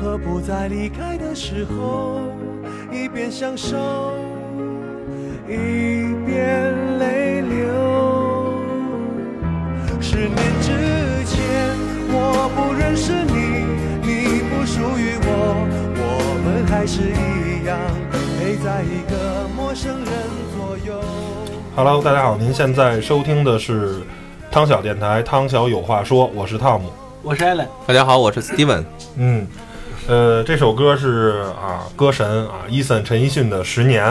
何不在离开的时候，一边享受，一边泪流。十年之前，我不认识你，你不属于我，我们还是一样陪在一个陌生人左右。Hello，大家好，您现在收听的是汤小电台，汤小有话说，我是汤姆。我是 Allen，大家好，我是 Steven。嗯，呃，这首歌是啊，歌神啊，伊森陈奕迅的《十年》。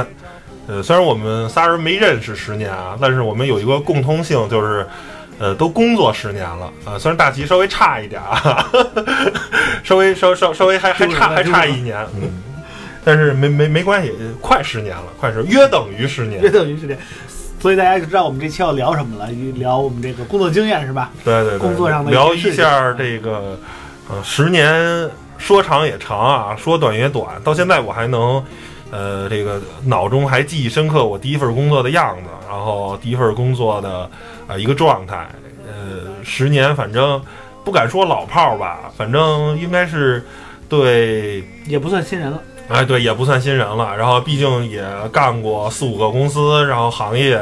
呃，虽然我们仨人没认识十年啊，但是我们有一个共通性，就是呃，都工作十年了啊。虽然大齐稍微差一点啊，稍微稍稍稍微还还差还差一年，嗯，但是没没没关系，快十年了，快十约等于十年约。等于十年，所以大家就知道我们这期要聊什么了，聊我们这个工作经验是吧？对对对，工作上的聊一下这个，呃，十年说长也长啊，说短也短。到现在我还能，呃，这个脑中还记忆深刻我第一份工作的样子，然后第一份工作的啊、呃一个状态。呃，十年反正不敢说老炮儿吧，反正应该是对也不算新人了。哎，对，也不算新人了。然后毕竟也干过四五个公司，然后行业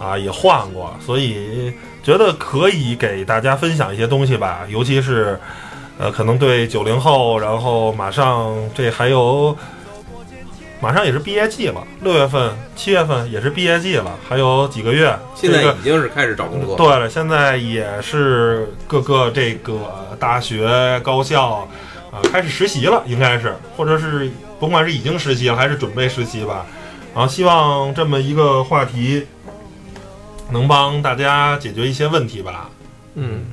啊也换过，所以觉得可以给大家分享一些东西吧。尤其是呃，可能对九零后，然后马上这还有马上也是毕业季了，六月份、七月份也是毕业季了，还有几个月。现在这个已经是开始找工作。对了，现在也是各个这个大学、高校啊、开始实习了，应该是，或者是甭管是已经实习了还是准备实习吧。然后希望这么一个话题能帮大家解决一些问题吧。嗯，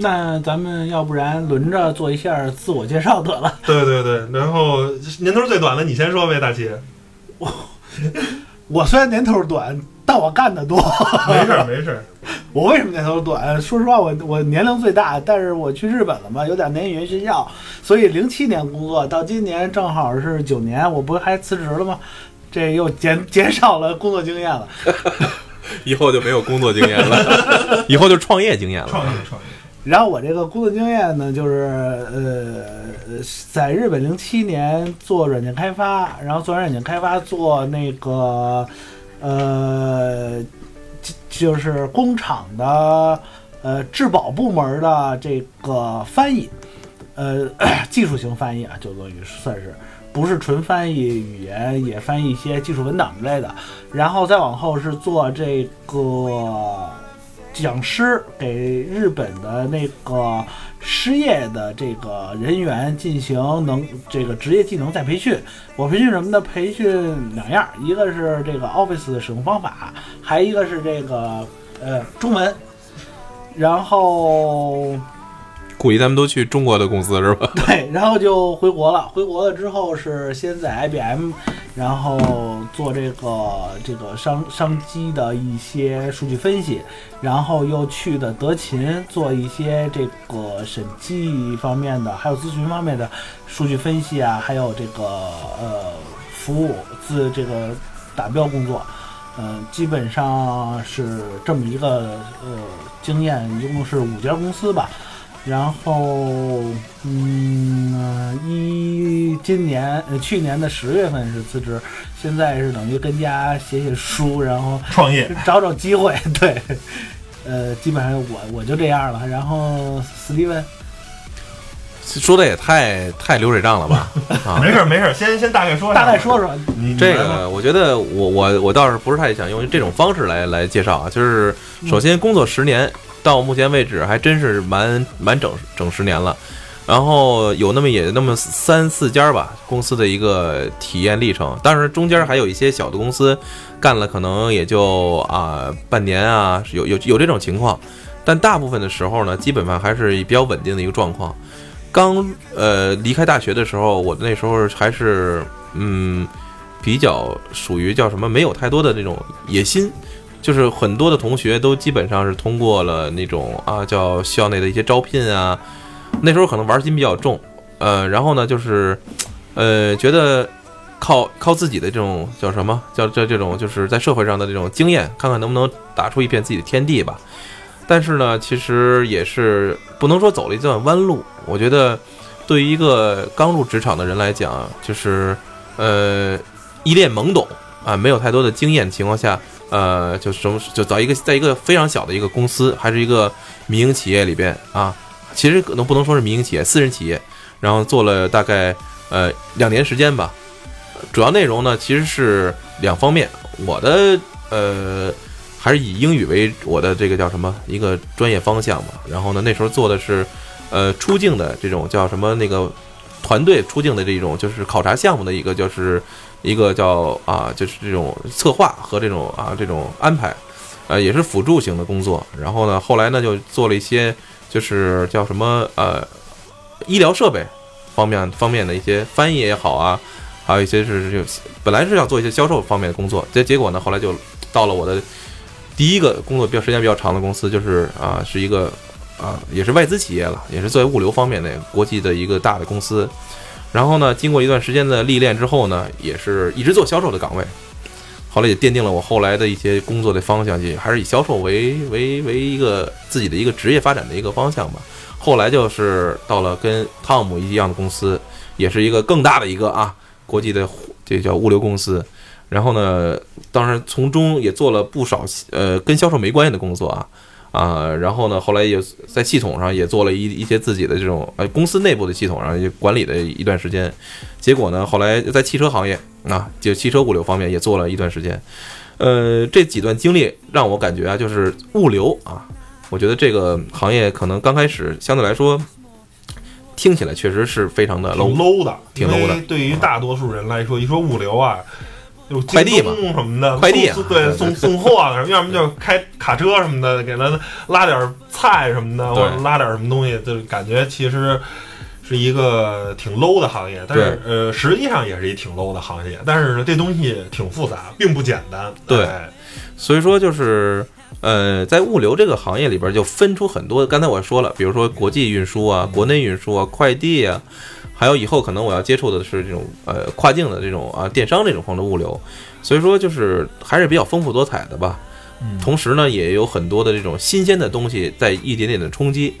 那咱们要不然轮着做一下自我介绍得了。对对对，然后年头最短的你先说呗，大齐。我我虽然年头短，但我干的多。没事儿没事儿。我为什么年头短？说实话，我我年龄最大，但是我去日本了嘛，有两年语言学校，所以零七年工作到今年正好是九年，我不还辞职了吗？这又减减少了工作经验了。以后就没有工作经验了，以后就创业经验了。创业创业。然后我这个工作经验呢，就是呃，在日本零七年做软件开发，然后做软件开发做那个呃，就是工厂的呃质保部门的这个翻译，呃，技术型翻译啊，就等于算是不是纯翻译语言，也翻译一些技术文档之类的。然后再往后是做这个讲师，给日本的那个失业的这个人员进行能这个职业技能再培训。我培训什么呢？培训两样，一个是这个 Office 的使用方法，还一个是这个呃中文。然后 估计他们都去中国的公司是吧？对，然后就回国了。回国了之后是先在 IBM 然后做这个这个商商机的一些数据分析，然后又去的德勤做一些这个审计方面的，还有咨询方面的数据分析啊，还有这个呃服务自这个打标工作。嗯，基本上是这么一个呃经验，一共是五家公司吧。然后，嗯，一今年呃去年的十月份是辞职，现在是等于跟家写写书，然后创业，找找机会。对，呃，基本上我我就这样了。然后史蒂文，说的也太太流水账了吧？啊，没事儿没事儿，先先大概说，大概说说。你这个我觉得我我我倒是不是太想用这种方式来来介绍啊，就是首先工作十年到目前为止还真是蛮蛮整整十年了，然后有那么也那么三四家吧公司的一个体验历程，当然中间还有一些小的公司干了可能也就啊半年啊，有有有这种情况，但大部分的时候呢，基本上还是比较稳定的一个状况。刚呃离开大学的时候，我那时候还是嗯比较属于叫什么，没有太多的那种野心，就是很多的同学都基本上是通过了那种啊叫校内的一些招聘啊，那时候可能玩心比较重，呃，然后呢就是呃觉得靠靠自己的这种叫什么叫这这种就是在社会上的这种经验，看看能不能打出一片自己的天地吧。但是呢，其实也是不能说走了一段弯路。我觉得，对于一个刚入职场的人来讲，就是呃一脸懵懂啊，没有太多的经验情况下，呃，就什么就找一个在一个非常小的一个公司，还是一个民营企业里边啊，其实可能不能说是民营企业，私人企业，然后做了大概呃两年时间吧。主要内容呢，其实是两方面，我的呃。还是以英语为我的这个叫什么一个专业方向嘛。然后呢，那时候做的是，呃，出境的这种叫什么那个团队出境的这种就是考察项目的一个就是一个叫啊就是这种策划和这种啊这种安排，呃，也是辅助型的工作。然后呢，后来呢就做了一些就是叫什么呃医疗设备方面方面的一些翻译也好啊，还有一些是就本来是想做一些销售方面的工作，结结果呢后来就到了我的。第一个工作比较时间比较长的公司就是啊，是一个啊，也是外资企业了，也是作为物流方面的国际的一个大的公司。然后呢，经过一段时间的历练之后呢，也是一直做销售的岗位。后来也奠定了我后来的一些工作的方向，也还是以销售为为为一个自己的一个职业发展的一个方向吧。后来就是到了跟汤姆一样的公司，也是一个更大的一个啊国际的这叫物流公司。然后呢，当然从中也做了不少呃跟销售没关系的工作啊啊，然后呢，后来也在系统上也做了一一些自己的这种呃公司内部的系统上也管理的一段时间，结果呢，后来在汽车行业啊，就汽车物流方面也做了一段时间，呃，这几段经历让我感觉啊，就是物流啊，我觉得这个行业可能刚开始相对来说听起来确实是非常的 low，low 的，挺 low 的对于大多数人来说，一说物流啊，有快递嘛什么的，快递啊对对送送货的，要么就开卡车什么的，给他拉点菜什么的，或者拉点什么东西，就是感觉其实是一个挺 low 的行业，但是呃，实际上也是一挺 low 的行业，但是这东西挺复杂，并不简单。对哎所以说就是，呃，在物流这个行业里边就分出很多。刚才我说了，比如说国际运输啊、国内运输啊、快递啊，还有以后可能我要接触的是这种呃跨境的这种啊电商这种方的物流。所以说就是还是比较丰富多彩的吧。同时呢，也有很多的这种新鲜的东西在一点点的冲击。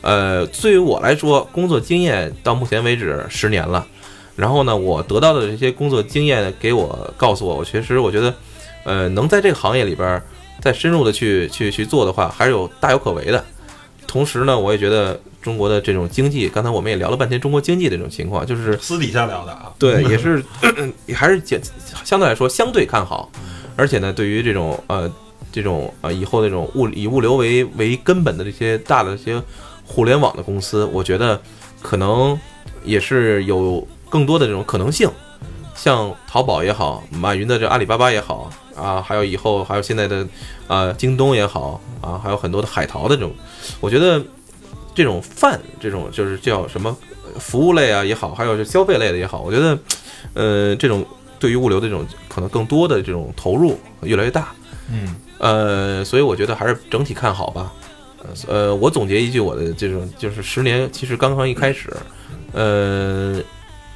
呃，对于我来说，工作经验到目前为止十年了。然后呢，我得到的这些工作经验给我告诉我，我确实我觉得。呃，能在这个行业里边儿再深入的去去去做的话，还是有大有可为的。同时呢，我也觉得中国的这种经济，刚才我们也聊了半天中国经济的这种情况，就是私底下聊的啊，对，也是也还是简相对来说相对看好，而且呢，对于这种呃这种呃以后那种物以物流为为根本的这些大的这些互联网的公司，我觉得可能也是有更多的这种可能性。像淘宝也好，马云的这阿里巴巴也好啊，还有以后还有现在的啊京东也好啊，还有很多的海淘的这种，我觉得这种泛这种就是叫什么服务类啊也好，还有是消费类的也好，我觉得呃这种对于物流的这种可能更多的这种投入越来越大。嗯呃，所以我觉得还是整体看好吧。呃，我总结一句我的这种就是十年其实刚刚一开始，呃，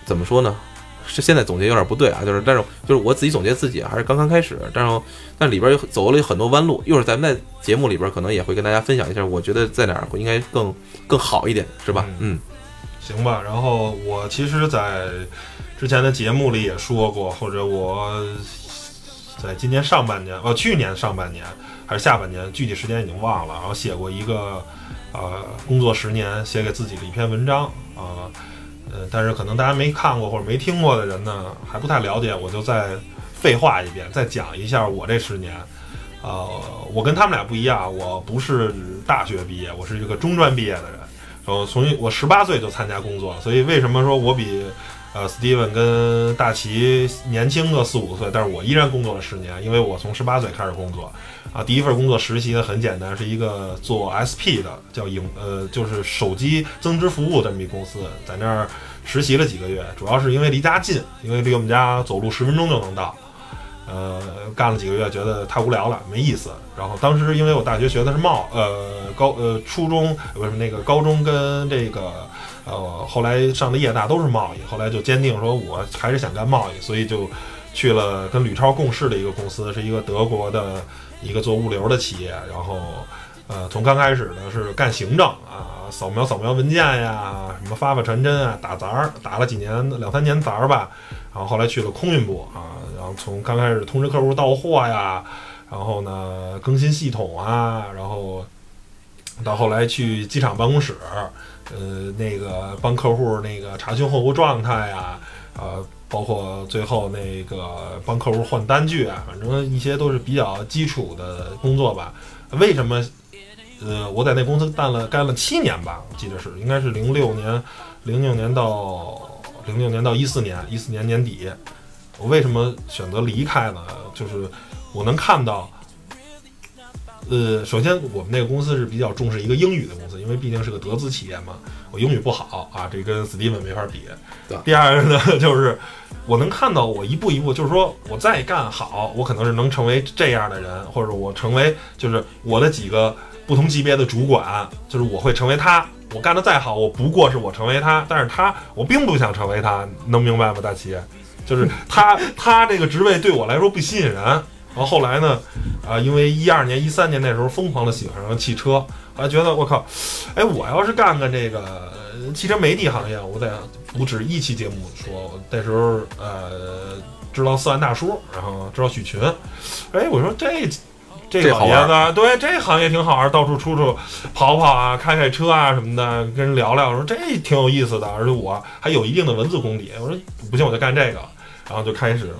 怎么说呢？是现在总结有点不对啊，就是但是就是我自己总结自己还是刚刚开始，但是但里边有走了很多弯路，一会儿咱们在节目里边可能也会跟大家分享一下，我觉得在哪儿应该更更好一点，是吧？嗯，行吧。然后我其实，在之前的节目里也说过，或者我在今年上半年，呃，去年上半年还是下半年，具体时间已经忘了。然后写过一个，呃，工作十年写给自己的一篇文章啊。呃，呃但是可能大家没看过或者没听过的人呢，还不太了解，我就再废话一遍，再讲一下我这十年。呃，我跟他们俩不一样，我不是大学毕业，我是一个中专毕业的人。然后从我十八岁就参加工作，所以为什么说我比呃 Steven 跟大齐年轻个四五岁，但是我依然工作了十年，因为我从十八岁开始工作。啊，第一份工作实习的很简单，是一个做 SP 的，叫影呃，就是手机增值服务这么一公司，在那儿实习了几个月，主要是因为离家近，因为离我们家走路十分钟就能到。呃，干了几个月，觉得太无聊了，没意思。然后当时因为我大学学的是贸，呃高呃初中不是那个高中跟这个呃后来上的夜大都是贸易，后来就坚定说我还是想干贸易，所以就去了跟吕超共事的一个公司，是一个德国的。一个做物流的企业，然后，呃，从刚开始呢是干行政啊，扫描扫描文件呀，什么发发传真啊，打杂儿，打了几年两三年杂儿吧，然后后来去了空运部啊，然后从刚开始通知客户到货呀，然后呢更新系统啊，然后到后来去机场办公室，呃，那个帮客户那个查询货物状态呀，呃。包括最后那个帮客户换单据啊，反正一些都是比较基础的工作吧。为什么？呃，我在那公司干了干了七年吧，我记得是应该是零六年，零六年到零六年到一四年，一四年年底。我为什么选择离开呢？就是我能看到。呃，首先我们那个公司是比较重视一个英语的公司，因为毕竟是个德资企业嘛。我英语不好啊，这跟 Steven 没法比。第二个呢，就是我能看到我一步一步，就是说我再干好，我可能是能成为这样的人，或者我成为就是我的几个不同级别的主管，就是我会成为他。我干的再好，我不过是我成为他，但是他我并不想成为他，能明白吗？大齐，就是 他他这个职位对我来说不吸引人。然后后来呢，啊，因为一二年、一三年那时候疯狂的喜欢上汽车，啊觉得我靠，哎，我要是干干这个汽车媒体行业，我得不止一期节目说，那时候呃知道四万大叔，然后知道许群，哎，我说这这个行业呢，对，这行业挺好玩，到处出出跑跑啊，开开车啊什么的，跟人聊聊，我说这挺有意思的，而且我还有一定的文字功底，我说不行，我就干这个，然后就开始。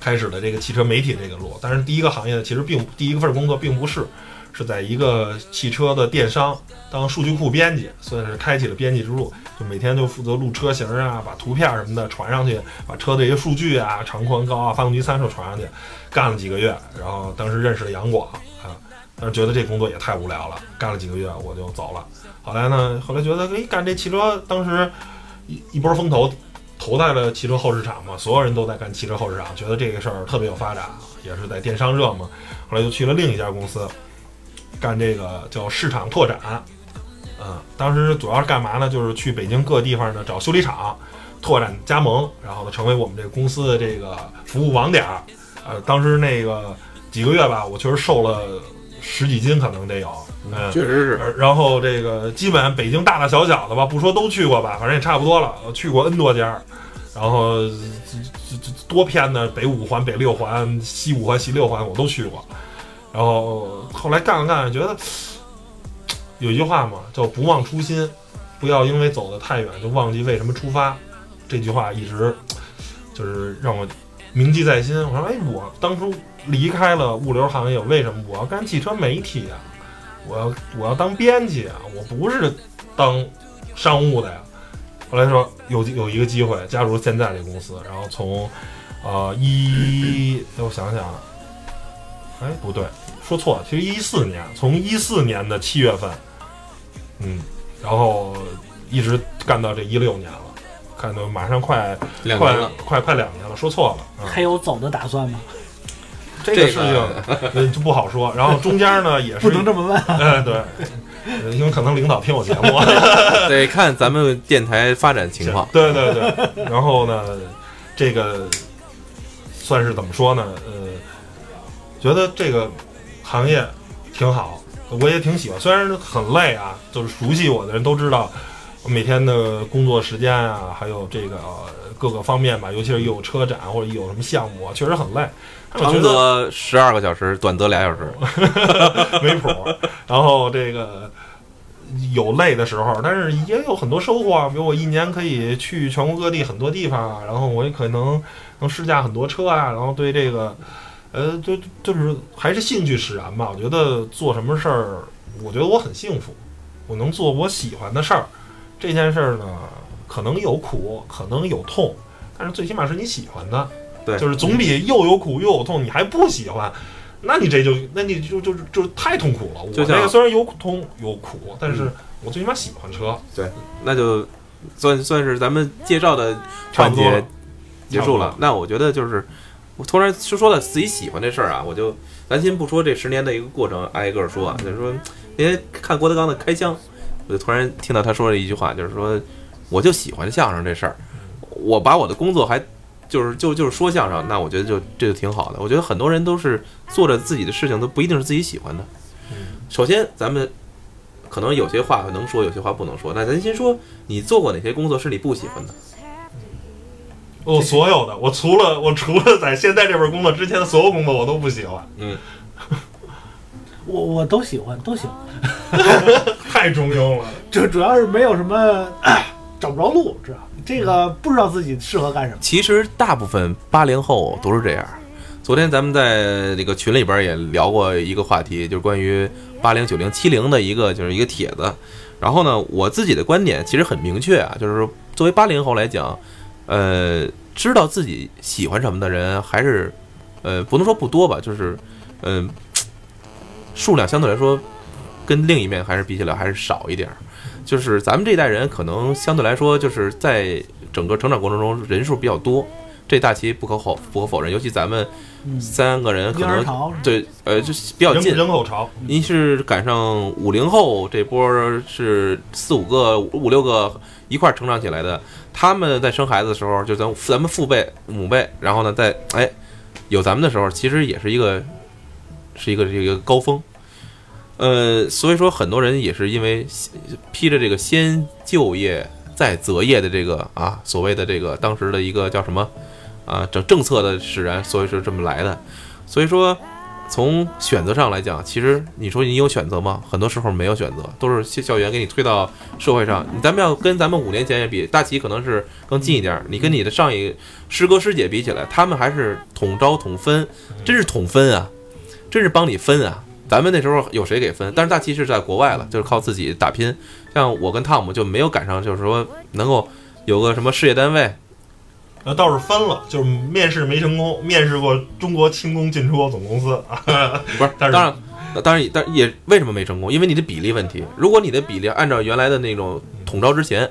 开始的这个汽车媒体这个路，但是第一个行业呢其实并第一个份工作并不是，是在一个汽车的电商当数据库编辑，算是开启了编辑之路。就每天就负责录车型啊，把图片什么的传上去，把车的一些数据啊、长宽高啊、发动机参数传上去，干了几个月。然后当时认识了杨广啊，但是觉得这工作也太无聊了，干了几个月我就走了。后来呢，后来觉得哎，干这汽车当时一一波风头。投在了汽车后市场嘛，所有人都在干汽车后市场，觉得这个事儿特别有发展，也是在电商热嘛。后来就去了另一家公司，干这个叫市场拓展。嗯，当时主要是干嘛呢？就是去北京各地方呢找修理厂，拓展加盟，然后呢成为我们这个公司的这个服务网点儿。呃，当时那个几个月吧，我确实瘦了十几斤，可能得有。嗯，确实是。然后这个基本北京大大小小的吧，不说都去过吧，反正也差不多了。去过 N 多家，然后多偏的北五环、北六环、西五环、西六环我都去过。然后后来干了干，觉得有一句话嘛，叫“不忘初心”，不要因为走得太远就忘记为什么出发。这句话一直就是让我铭记在心。我说，哎，我当初离开了物流行业，为什么我要干汽车媒体啊？我要我要当编辑啊！我不是当商务的呀。后来说有有一个机会加入现在这公司，然后从呃一，我想想，哎不对，说错了，其实一四年，从一四年的七月份，嗯，然后一直干到这一六年了，看到马上快快快快两年了，说错了啊。还有走的打算吗？这这个事情呃就不好说。然后中间呢也是不能这么问。哎对，呃因为可能领导听我节目，得看咱们电台发展情况。对对对。然后呢，这个算是怎么说呢？呃，觉得这个行业挺好，我也挺喜欢。虽然很累啊，就是熟悉我的人都知道，我每天的工作时间啊，还有这个、呃各个方面吧，尤其是有车展或者有什么项目啊，确实很累。长则十二个小时，短则俩小时。没谱。然后这个有累的时候，但是也有很多收获啊。比如我一年可以去全国各地很多地方啊，然后我也可能能试驾很多车啊，然后对这个呃，就就是还是兴趣使然吧。我觉得做什么事儿，我觉得我很幸福，我能做我喜欢的事儿。这件事儿呢，可能有苦，可能有痛，但是最起码是你喜欢的。对就是总比又有苦又有痛，你还不喜欢，那你这就那你就就就太痛苦了。我就像这个虽然有痛有苦，但是我最起码喜欢车。对那就算算是咱们介绍的环节差不多结束了。那我觉得就是，我突然就说了自己喜欢这事儿啊，我就咱先不说这十年的一个过程，挨个儿说啊，就是说那天看郭德纲的开箱，我就突然听到他说了一句话，就是说我就喜欢相声这事儿，我把我的工作还。就是就就是说相声，那我觉得就这就挺好的。我觉得很多人都是做着自己的事情，都不一定是自己喜欢的。首先，咱们可能有些话能说，有些话不能说。那咱先说，你做过哪些工作是你不喜欢的？我所有的，我除了我除了在现在这份工作之前的所有工作，我都不喜欢，嗯，我我都喜欢，都喜欢，太中庸了。这主要是没有什么 找不着路，知道这个不知道自己适合干什么。其实大部分八零后都是这样。昨天咱们在那个群里边也聊过一个话题，就是关于八零、九零、七零的一个就是一个帖子。然后呢，我自己的观点其实很明确啊，就是说作为八零后来讲，呃，知道自己喜欢什么的人还是呃不能说不多吧，就是嗯、数量相对来说跟另一面还是比起来还是少一点儿。就是咱们这一代人可能相对来说就是在整个成长过程中人数比较多，这大旗不可否不可否认，尤其咱们嗯，三个人可能潮是吧对呃就是比较近。人口潮，您是赶上五零后这波是四五个五五六个一块儿成长起来的，他们在生孩子的时候，就咱咱们父辈母辈，然后呢，在哎有咱们的时候，其实也是一个是一个这个高峰。呃，所以说很多人也是因为披着这个先就业再择业的这个啊所谓的这个当时的一个叫什么啊政政策的使然，所以是这么来的。所以说从选择上来讲，其实你说你有选择吗？很多时候没有选择，都是校校园给你推到社会上。咱们要跟咱们五年前也比，大齐可能是更近一点。你跟你的上一师哥师姐比起来，他们还是统招统分，真是统分啊，真是帮你分啊。咱们那时候有谁给分？但是大七是在国外了，就是靠自己打拼。像我跟汤姆就没有赶上，就是说能够有个什么事业单位，呃，倒是分了，就是面试没成功，面试过中国轻工进出口总公司啊，不是，但是当然，当然也，但也为什么没成功？因为你的比例问题。如果你的比例按照原来的那种统招之前，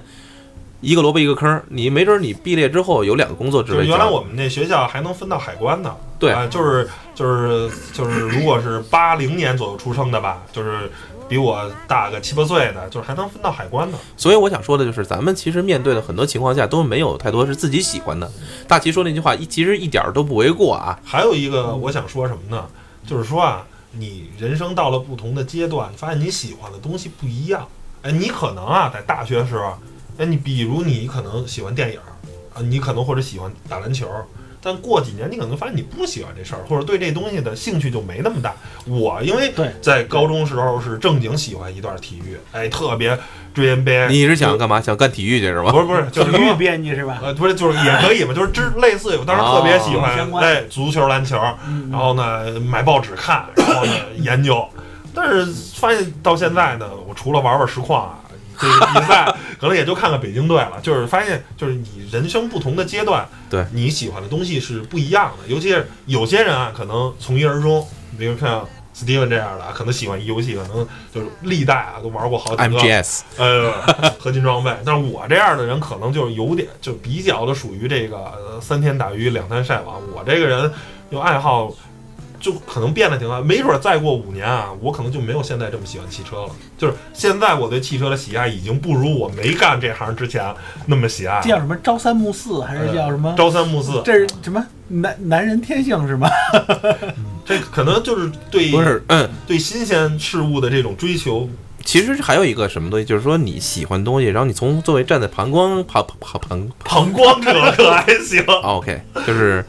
一个萝卜一个坑，你没准你毕业之后有两个工作职就是位。原来我们那学校还能分到海关呢。对啊，就是就是就是，如果是八零年左右出生的吧，就是比我大个七八岁的，就是还能分到海关呢。所以我想说的就是，咱们其实面对的很多情况下都没有太多是自己喜欢的。大齐说那句话，一其实一点儿都不为过啊。还有一个我想说什么呢？就是说啊，你人生到了不同的阶段，发现你喜欢的东西不一样。哎，你可能啊，在大学时候，哎，你比如你可能喜欢电影，啊，你可能或者喜欢打篮球，但过几年你可能发现你不喜欢这事儿，或者对这东西的兴趣就没那么大。我因为在高中时候是正经喜欢一段体育，哎，特别追 NBA。你是想干嘛？想干体育去是吧？不是不是，就是体育说编辑是吧？呃，不是，就是也可以嘛，就是之类似，我当时特别喜哦欢哎足球、篮球，嗯然后呢买报纸看，然后呢研究，但是发现到现在呢，我除了玩玩实况啊，这个比赛可能也就看看北京队了，就是发现就是你人生不同的阶段，对你喜欢的东西是不一样的，尤其是有些人啊，可能从一而终，比如像 Steven 这样的，可能喜欢一游戏，可能就是历代啊都玩过好几个 MGS 呃合金装备。但是我这样的人可能就是有点就比较的属于这个、呃三天打鱼两天晒网。我这个人有爱好。就可能变得挺快，没准儿再过五年啊，我可能就没有现在这么喜欢汽车了。就是现在我对汽车的喜爱已经不如我没干这行之前那么喜爱。这叫什么朝三暮四还是叫什么？朝三暮四，这是什么男男人天性是吗？这可能就是对不是，嗯，对新鲜事物的这种追求。其实还有一个什么东西，就是说你喜欢东西，然后你从作为站在旁观旁旁旁旁观者可还行，哦 OK，就是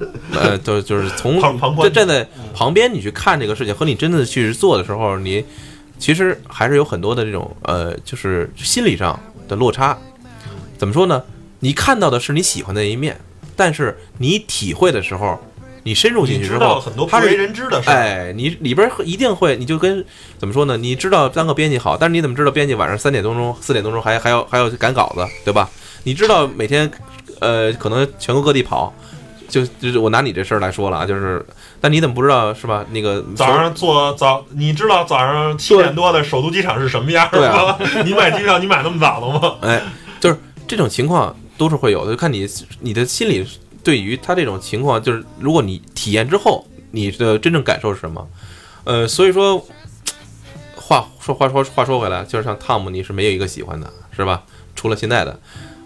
呃，就就是从站站在旁边你去看这个事情，和你真的去做的时候，你其实还是有很多的这种呃，就是心理上的落差。怎么说呢？你看到的是你喜欢的一面，但是你体会的时候，你深入进去之后知道很多，不为人知的。哎，你里边一定会，你就跟怎么说呢？你知道当个编辑好，但是你怎么知道编辑晚上三点多钟、四点多钟还还要还要赶稿子，对吧？你知道每天，呃，可能全国各地跑，就就是我拿你这事儿来说了啊，就是，但你怎么不知道是吧？那个早上坐早，你知道早上七点多的首都机场是什么样对啊吗？你买机票，你买那么早了吗？哎，就是这种情况都是会有的，就看你你的心理对于他这种情况，就是如果你体验之后，你的真正感受是什么？呃，所以说，话说话说话说回来，就是像汤姆，你是没有一个喜欢的，是吧？除了现在的，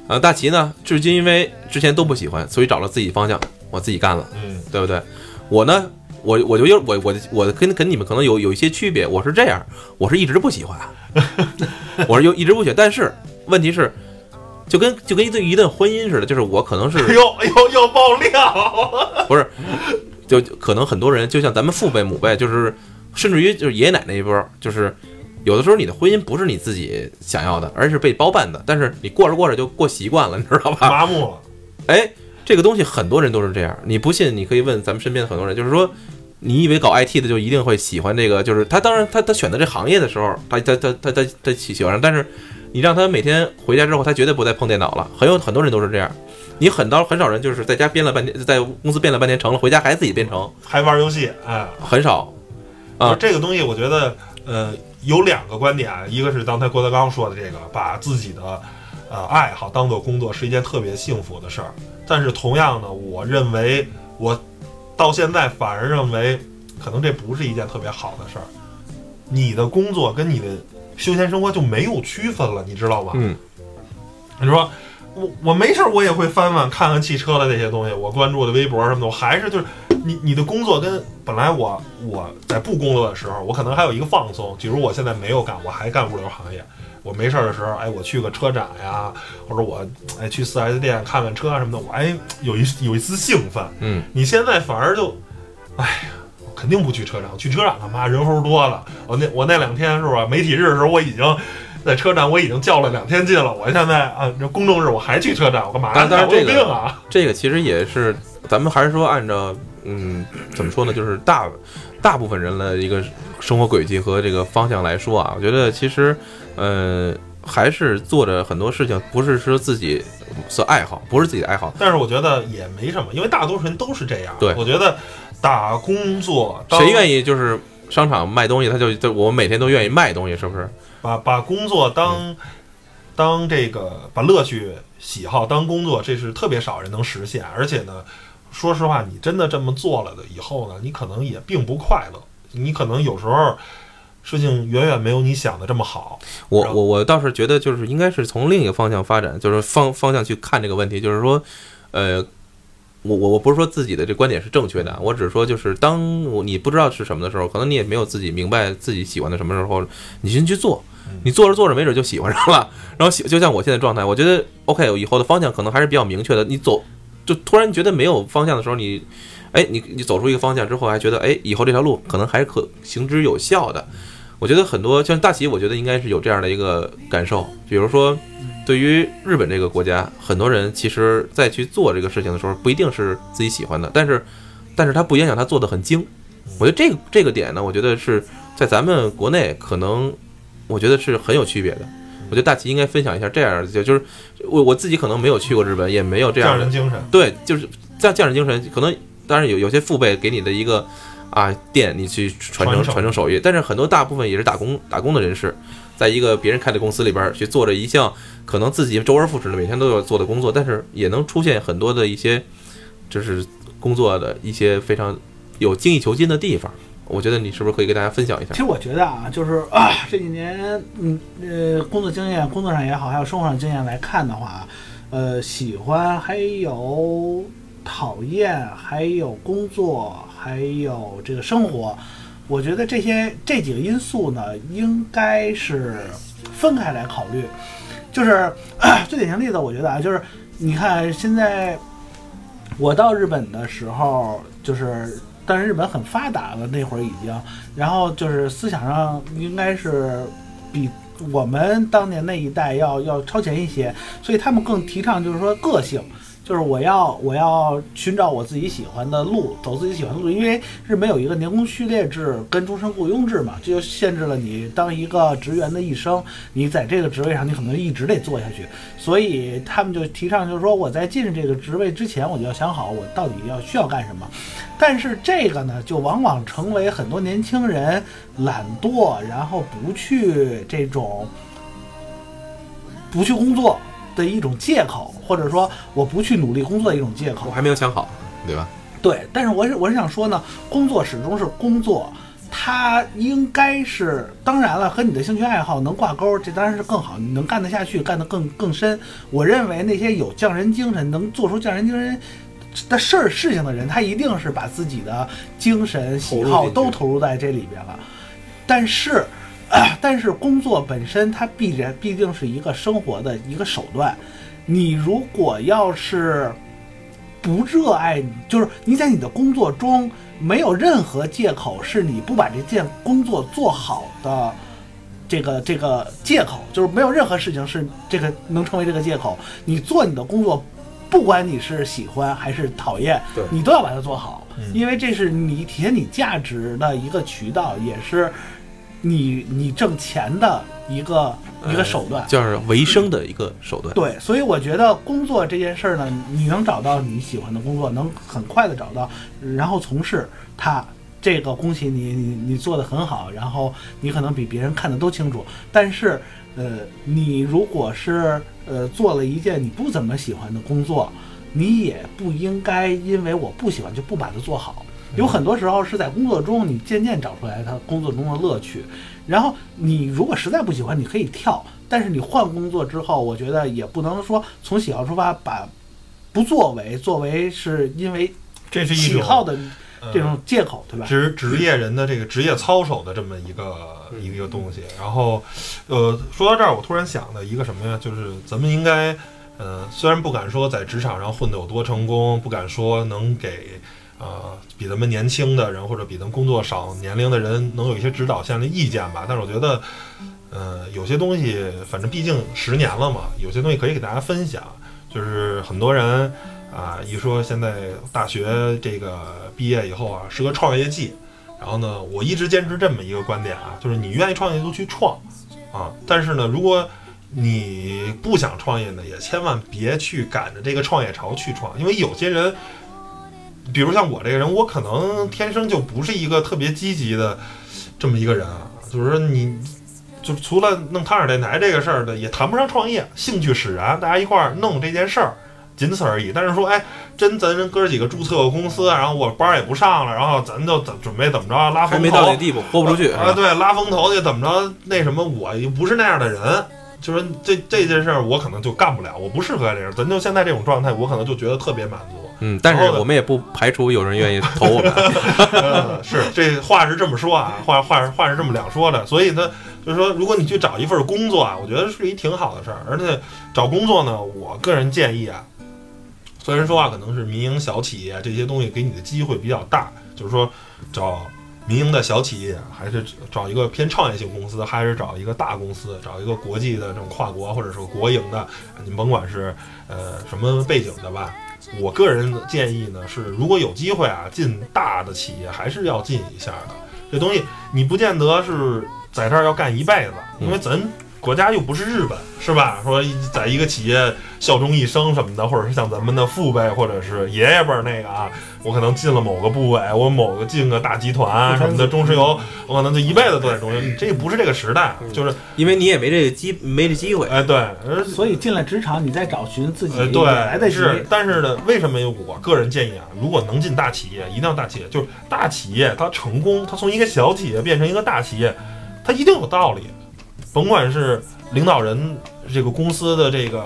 呃，大齐呢，至今因为之前都不喜欢，所以找了自己方向，我自己干了，嗯，对不对？我呢，我我就有我我我跟跟你们可能有有一些区别，我是这样，我是一直不喜欢，我是又一直不喜欢，但是问题是，就跟就跟一对一段婚姻似的，就是我可能是哎呦哎呦要爆料，不是，就就可能很多人就像咱们父辈母辈，就是甚至于就是爷爷奶奶一波，就是有的时候你的婚姻不是你自己想要的，而是被包办的，但是你过着过着就过习惯了，你知道吧？麻木了。哎，这个东西很多人都是这样，你不信你可以问咱们身边的很多人，就是说。你以为搞 IT 的就一定会喜欢这个？就是他，当然他他选择这行业的时候，他他他他他他喜喜欢上，但是你让他每天回家之后，他绝对不再碰电脑了。很有很多人都是这样。你很到很少人就是在家编了半天，在公司编了半天成了，回家还自己编程，还玩游戏，哎，很少。啊这个东西我觉得，呃，有两个观点，一个是刚才郭德纲说的这个，把自己的呃爱好当做工作是一件特别幸福的事儿。但是同样呢，我认为我到现在反而认为，可能这不是一件特别好的事儿。你的工作跟你的休闲生活就没有区分了，你知道吗？嗯，你说我我没事儿，我也会翻翻看看汽车的那些东西，我关注的微博什么的，我还是就是你你的工作跟本来我我在不工作的时候，我可能还有一个放松，比如我现在没有干，我还干物流行业，我没事儿的时候，哎，我去个车展呀，或者我哎去 4S 店看看车啊什么的，我哎有一有一丝兴奋。嗯，你现在反而就，哎呀。肯定不去车展，我去车展干嘛？人猴多了。我那我那两天是吧？媒体日的时候我已经在车展，我已经较了两天劲了。我现在啊，这公众日我还去车展，我干嘛呀？我有当然这个病啊！这个其实也是咱们还是说按照嗯怎么说呢，就是大大部分人的一个生活轨迹和这个方向来说啊，我觉得其实呃还是做着很多事情，不是说自己所爱好，不是自己的爱好。但是我觉得也没什么，因为大多数人都是这样。对我觉得打工作，谁愿意就是商场卖东西，他就就我每天都愿意卖东西，是不是？把把工作当、当这个把乐趣、喜好当工作，这是特别少人能实现。而且呢，说实话，你真的这么做了的以后呢，你可能也并不快乐。你可能有时候事情远远没有你想的这么好。我我我倒是觉得，就是应该是从另一个方向发展，就是方方向去看这个问题，就是说，呃，我我我不是说自己的这观点是正确的啊，我只是说，就是当我你不知道是什么的时候，可能你也没有自己明白自己喜欢的什么时候，你先去做，你做着做着，没准就喜欢上了，然后喜就像我现在状态，我觉得 OK，我以后的方向可能还是比较明确的，你走就突然觉得没有方向的时候，你。哎，你你走出一个方向之后，还觉得哎，以后这条路可能还是可行之有效的。我觉得很多像大喜，我觉得应该是有这样的一个感受。比如说，对于日本这个国家，很多人其实在去做这个事情的时候，不一定是自己喜欢的，但是，但是它不影响他做的很精。我觉得这个这个点呢，我觉得是在咱们国内可能，我觉得是很有区别的。我觉得大齐应该分享一下这样的，就就是我我自己可能没有去过日本，也没有这样的精神，对，就是这样匠人精神，可能当然有有些父辈给你的一个啊店你去传承传承手艺，但是很多大部分也是打工打工的人士，在一个别人开的公司里边去做着一项可能自己周而复始的每天都要做的工作，但是也能出现很多的一些就是工作的一些非常有精益求精的地方。我觉得你是不是可以给大家分享一下其？实我觉得啊，就是啊，这几年，嗯呃，工作经验、工作上也好，还有生活上经验来看的话，呃，喜欢还有讨厌，还有工作，还有这个生活，我觉得这些这几个因素呢，应该是分开来考虑。就是、最典型例子，我觉得啊，就是你看现在我到日本的时候，就是当然日本很发达了，那会儿已经，然后就是思想上应该是比我们当年那一代要要超前一些，所以他们更提倡就是说个性。就是我要我要寻找我自己喜欢的路，走自己喜欢的路，因为日本有一个年功序列制跟终身雇佣制嘛，这就限制了你当一个职员的一生，你在这个职位上你可能一直得做下去，所以他们就提倡就是说我在进这个职位之前，我就要想好我到底要需要干什么。但是这个呢，就往往成为很多年轻人懒惰，然后不去这种不去工作的一种借口，或者说我不去努力工作的一种借口我。还没有想好，对吧？对，但是我是我是想说呢，工作始终是工作，它应该是当然了，和你的兴趣爱好能挂钩，这当然是更好，你能干得下去，干得更更深。我认为那些有匠人精神，能做出匠人精神的事儿事情的人，他一定是把自己的精神喜好都投入在这里边了。但是，但是工作本身它必然毕竟是一个生活的一个手段。你如果要是不热爱你，就是你在你的工作中没有任何借口是你不把这件工作做好的这个这个借口，就是没有任何事情是这个能成为这个借口。你做你的工作，不管你是喜欢还是讨厌，你都要把它做好，嗯因为这是你体现你价值的一个渠道，也是你你挣钱的一个一个手段。就是维生的一个手段。对，所以我觉得工作这件事儿呢，你能找到你喜欢的工作，能很快的找到，然后从事它，这个恭喜你，你你做的很好，然后你可能比别人看的都清楚。但是，呃，你如果是呃做了一件你不怎么喜欢的工作，你也不应该因为我不喜欢就不把它做好。有很多时候是在工作中，你渐渐找出来他工作中的乐趣。然后你如果实在不喜欢，你可以跳。但是你换工作之后，我觉得也不能说从喜好出发，把不作为作为是因为这是一种喜好的呃这种借口，对吧？职职业人的这个职业操守的这么一个一个东西。然后，呃，说到这儿，我突然想的一个什么呀？就是咱们应该，呃，虽然不敢说在职场上混得有多成功，不敢说能给呃比咱们年轻的人或者比咱们工作少年龄的人能有一些指导性的意见吧，但是我觉得。呃，有些东西，反正毕竟十年了嘛，有些东西可以给大家分享。就是很多人啊，一说现在大学这个毕业以后啊，是个创业季。然后呢，我一直坚持这么一个观点啊，就是你愿意创业就去创啊，但是呢，如果你不想创业呢，也千万别去赶着这个创业潮去创，因为有些人，比如像我这个人，我可能天生就不是一个特别积极的这么一个人啊，就是说你。就除了弄汤尔电台这个事儿的，也谈不上创业，兴趣使然，大家一块儿弄这件事儿，仅此而已。但是说，哎，真咱哥几个注册个公司，然后我班儿也不上了，然后咱就怎准备怎么着拉还没到那地步，豁不出去。啊，对，拉风投去怎么着？那什么，我又不是那样的人，就是这这件事儿，我可能就干不了，我不适合这事儿。咱就现在这种状态，我可能就觉得特别满足。嗯，但是我们也不排除有人愿意投我们。呃是这话是这么说啊，话话话是这么两说的，所以呢，就是说，如果你去找一份工作啊，我觉得是一挺好的事儿。而且找工作呢，我个人建议啊，虽然说啊，可能是民营小企业这些东西给你的机会比较大，就是说找民营的小企业，还是找一个偏创业型公司，还是找一个大公司，找一个国际的这种跨国或者说国营的，你甭管是呃什么背景的吧。我个人的建议呢是，如果有机会啊，进大的企业还是要进一下的。这东西你不见得是在这儿要干一辈子，因为咱国家又不是日本，是吧？说在一个企业效忠一生什么的，或者是像咱们的父辈或者是爷爷辈儿那个啊，我可能进了某个部委，我某个进个大集团啊什么的，中石油，我可能就一辈子都在中石油，这不是这个时代，就是因为你也没这个机没这机会。哎对，呃所以进了职场，你再找寻自己呃，也来得对，是，但是呢，为什么我个人建议啊，如果能进大企业，一定要大企业，就是大企业它成功，它从一个小企业变成一个大企业，它一定有道理，甭管是领导人这个公司的这个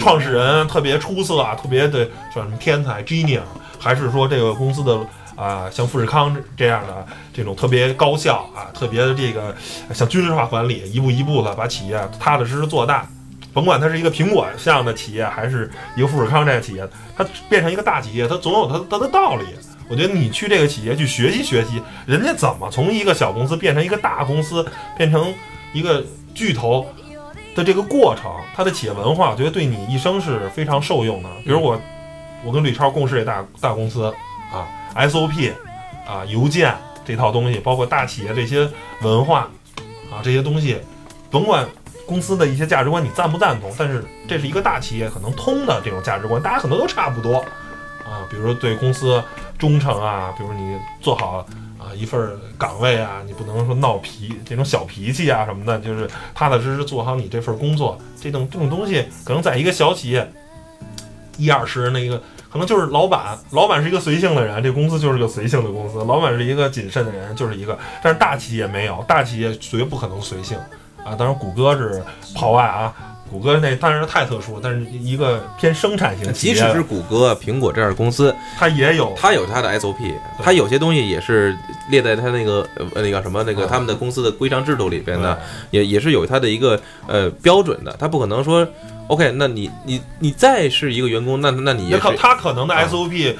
创始人特别出色啊，特别的叫什么天才 genius，还是说这个公司的啊、像富士康这这样的这种特别高效啊，特别的这个像军事化管理，一步一步的把企业踏踏实实做大。甭管它是一个苹果像的企业，还是一个富士康这样的企业，它变成一个大企业，它总有它它的道理。我觉得你去这个企业去学习学习，人家怎么从一个小公司变成一个大公司，变成一个巨头的这个过程，它的企业文化，我觉得对你一生是非常受用的。比如我，我跟吕超共事这大大公司啊，SOP 啊，邮件这套东西，包括大企业这些文化啊，这些东西，甭管公司的一些价值观你赞不赞同，但是这是一个大企业可能通的这种价值观，大家可能都差不多啊。比如说对公司忠诚啊，比如你做好一份岗位啊，你不能说闹脾这种小脾气啊什么的，就是踏踏实实做好你这份工作。这种这种东西，可能在一个小企业一二十人的一个。可能就是老板，老板是一个随性的人，这公司就是个随性的公司。老板是一个谨慎的人，就是一个。但是大企业没有，大企业绝不可能随性啊。当然，谷歌是跑外啊，谷歌那当然是太特殊，但是一个偏生产型企业，即使是谷歌、苹果这样的公司，它也有它有它的 SOP，它有些东西也是列在它那个呃那个什么那个嗯他们的公司的规章制度里边的，也也是有它的一个呃标准的，它不可能说 OK，那你你你再是一个员工，那那你也是他可能的啊。SOP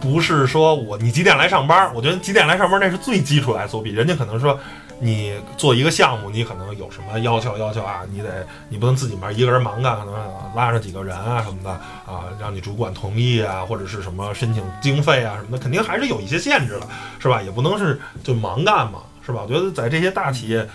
不是说我你几点来上班，我觉得几点来上班那是最基础的 SOP，人家可能说。你做一个项目，你可能有什么要求？要求啊，你得你不能自己面一个人忙干，可能拉上几个人啊什么的啊，让你主管同意啊，或者是什么申请经费啊什么的，肯定还是有一些限制的，是吧？也不能是就盲干嘛，是吧？我觉得在这些大企业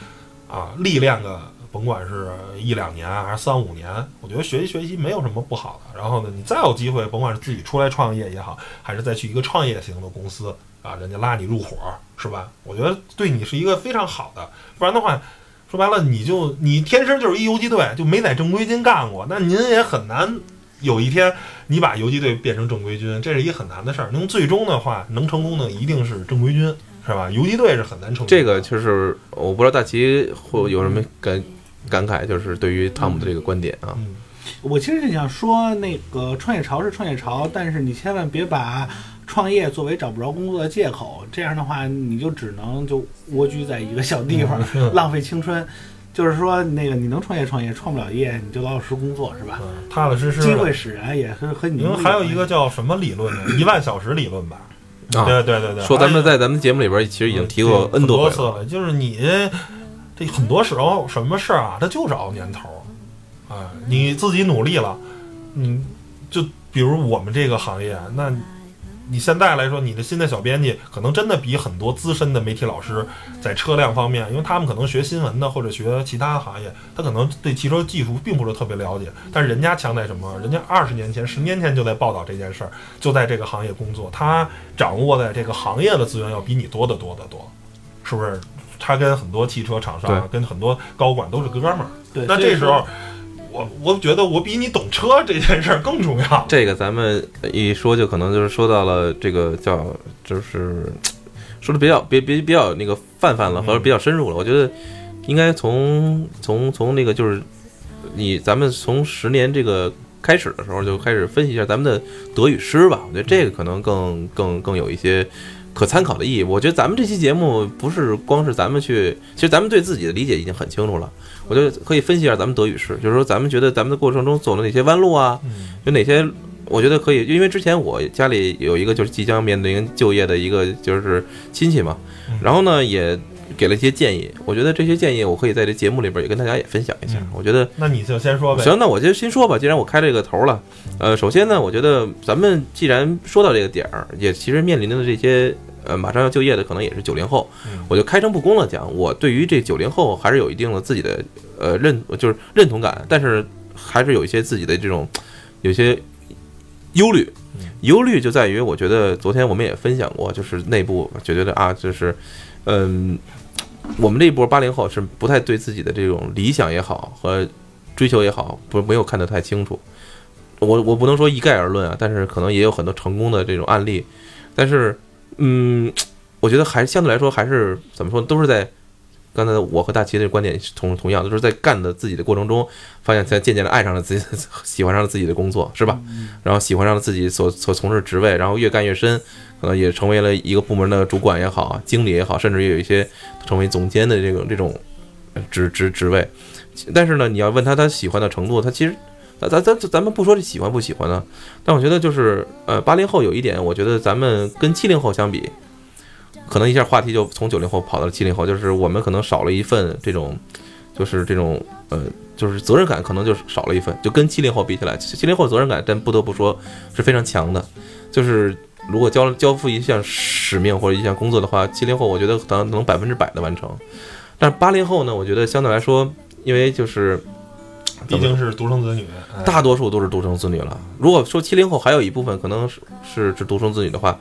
啊，历练个甭管是一两年还是三五年，我觉得学习学习没有什么不好的。然后呢，你再有机会，甭管是自己出来创业也好，还是再去一个创业型的公司啊，人家拉你入伙，是吧？我觉得对你是一个非常好的。不然的话，说白了，你就你天生就是一游击队，就没在正规军干过，那您也很难有一天你把游击队变成正规军，这是一个很难的事儿。能最终的话，能成功的一定是正规军，是吧？游击队是很难成功的。这个就是我不知道大齐会有什么感感慨，就是对于汤姆的这个观点啊，嗯，我其实是想说，那个创业潮是创业潮，但是你千万别把创业作为找不着工作的借口，这样的话你就只能就蜗居在一个小地方，嗯浪费青春。就是说，那个你能创业创业，创不了业，你就老老实实工作，是吧？嗯踏踏实实。机会使然，也是和你因为还有一个叫什么理论呢？一万小时理论吧。啊对对对对，说咱们在咱们节目里边其实已经提过很 N 多次了，了，就是你这很多时候什么事儿啊，它就是熬年头儿，啊，你自己努力了，嗯，就比如我们这个行业，那你现在来说，你的新的小编辑可能真的比很多资深的媒体老师在车辆方面，因为他们可能学新闻的或者学其他行业，他可能对汽车技术并不是特别了解，但是人家强在什么？人家二十年前、十年前就在报道这件事儿，就在这个行业工作，他掌握在这个行业的资源要比你多得多得多，是不是？他跟很多汽车厂商啊，跟很多高管都是哥们儿。对，那这时候，我我觉得我比你懂车这件事儿更重要。这个咱们一说就可能就是说到了这个叫就是 说的比较别别比较那个泛泛了，或者比较深入了。我觉得应该从从从那个就是你咱们从十年这个开始的时候就开始分析一下咱们的得与失吧。我觉得这个可能更更更有一些。可参考的意义，我觉得咱们这期节目不是光是咱们去，其实咱们对自己的理解已经很清楚了。我觉得可以分析一下咱们得与失，就是说咱们觉得咱们的过程中走了哪些弯路啊，嗯有哪些我觉得可以，因为之前我家里有一个就是即将面临就业的一个就是亲戚嘛嗯，然后呢也给了一些建议，我觉得这些建议我可以在这节目里边也跟大家也分享一下嗯。我觉得那你就先说呗。行，那我就先说吧。既然我开这个头了，呃，首先呢，我觉得咱们既然说到这个点儿，也其实面临的这些呃马上要就业的，可能也是九零后嗯，我就开诚布公的讲，我对于这九零后还是有一定的自己的呃认就是认同感，但是还是有一些自己的这种有些忧虑嗯。忧虑就在于，我觉得昨天我们也分享过，就是内部就觉得啊，就是嗯，我们这一波八零后是不太对自己的这种理想也好和追求也好，不没有看得太清楚。我我不能说一概而论啊，但是可能也有很多成功的这种案例。但是，嗯，我觉得还相对来说还是怎么说，都是在刚才我和大齐的观点是同同样，都是在干的自己的过程中，发现才渐渐的爱上了自己，喜欢上了自己的工作，是吧？然后喜欢上了自己所所从事职位，然后越干越深，可能也成为了一个部门的主管也好，经理也好，甚至也有一些成为总监的这种这种呃职职职位。但是呢，你要问他他喜欢的程度，他其实。咱咱咱咱们不说这喜欢不喜欢呢，但我觉得就是呃，八零后有一点，我觉得咱们跟七零后相比，可能一下话题就从九零后跑到了七零后，就是我们可能少了一份这种，就是这种呃，就是责任感可能就少了一份，就跟七零后比起来，七零后责任感真不得不说是非常强的，就是如果交交付一项使命或者一项工作的话，七零后我觉得可能能百分之百的完成，但是八零后呢，我觉得相对来说，因为就是。毕竟是独生子女，哎大多数都是独生子女了。如果说七零后还有一部分可能是是是独生子女的话，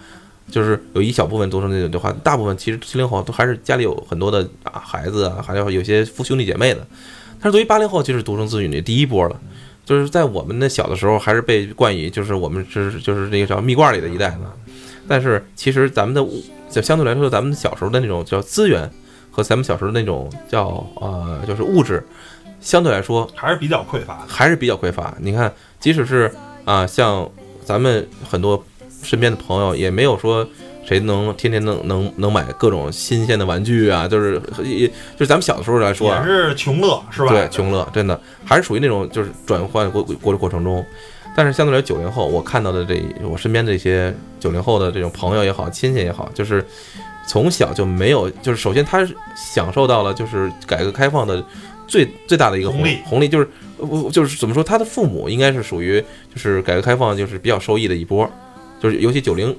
就是有一小部分独生子女的话，大部分其实七零后都还是家里有很多的啊孩子啊，还有有些夫兄弟姐妹的。但是对于八零后，就是独生子女的第一波了。就是在我们的小的时候，还是被冠以就是我们是就是那个叫蜜罐里的一代呢。但是其实咱们的物就相对来说，咱们小时候的那种叫资源和咱们小时候的那种叫呃就是物质，相对来说还是比较匮乏的。还是比较匮乏。你看，即使是啊，像咱们很多身边的朋友，也没有说谁能天天能能能买各种新鲜的玩具啊，就是也就是咱们小的时候来说啊也，是穷乐是吧？对，穷乐真的还是属于那种就是转换过过的过程中。但是相对来九零后，我看到的这我身边这些九零后的这种朋友也好，亲戚也好，就是从小就没有，就是首先他是享受到了就是改革开放的最最大的一个红利红利就是我就是怎么说，他的父母应该是属于就是改革开放就是比较受益的一波，就是尤其九零。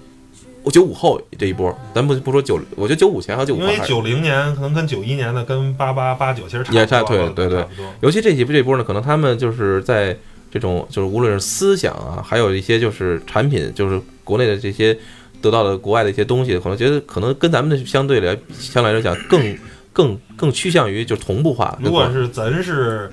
九五后这一波，咱不不说九，我觉得九五前和九五因为九零年可能跟九一年的跟八八八九其实差不多也差对对对尤其这几这波呢，可能他们就是在这种就是无论是思想啊，还有一些就是产品，就是国内的这些得到的国外的一些东西，可能觉得可能跟咱们的相对来相对来讲更更更趋向于就是同步化。如果是咱是，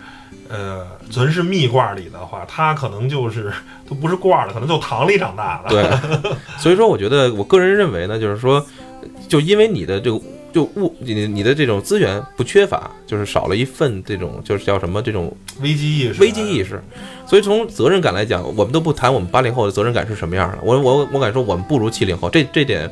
呃，咱是蜜罐里的话，他可能就是都不是罐儿的，可能就糖里长大的。对，所以说我觉得我个人认为呢，就是说，就因为你的这个就物你你的这种资源不缺乏，就是少了一份这种就是叫什么这种危机意识，危机意识。所以从责任感来讲，我们都不谈我们八零后的责任感是什么样的。我我我敢说，我们不如七零后。这这点，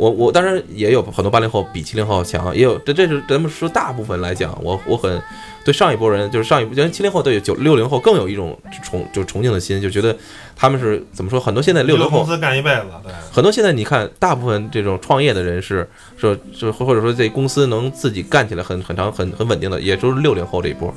我我当然也有很多八零后比七零后强，也有这这是咱们说大部分来讲，我我很对上一波人，就是上一波，因为七零后对九六零后更有一种崇就崇敬的心，就觉得他们是怎么说？很多现在六零后公司干一辈子，对，很多现在你看，大部分这种创业的人士，说就或者说这公司能自己干起来很很长很很稳定的，也就是六零后这一波。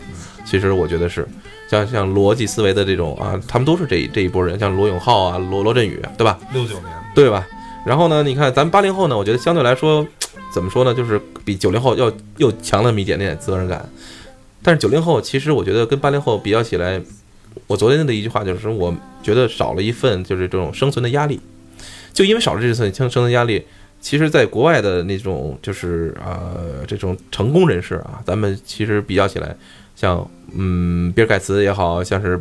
其实我觉得是，像像逻辑思维的这种啊，他们都是这一这一波人，像罗永浩啊、罗罗振宇，对吧？六九年，对吧？然后呢，你看咱们八零后呢，我觉得相对来说，怎么说呢，就是比九零后要又强那么一点点责任感。但是九零后其实我觉得跟八零后比较起来，我昨天的一句话就是说，我觉得少了一份就是这种生存的压力，就因为少了这份生生存压力。其实，在国外的那种就是呃这种成功人士啊，咱们其实比较起来，像嗯比尔盖茨也好像是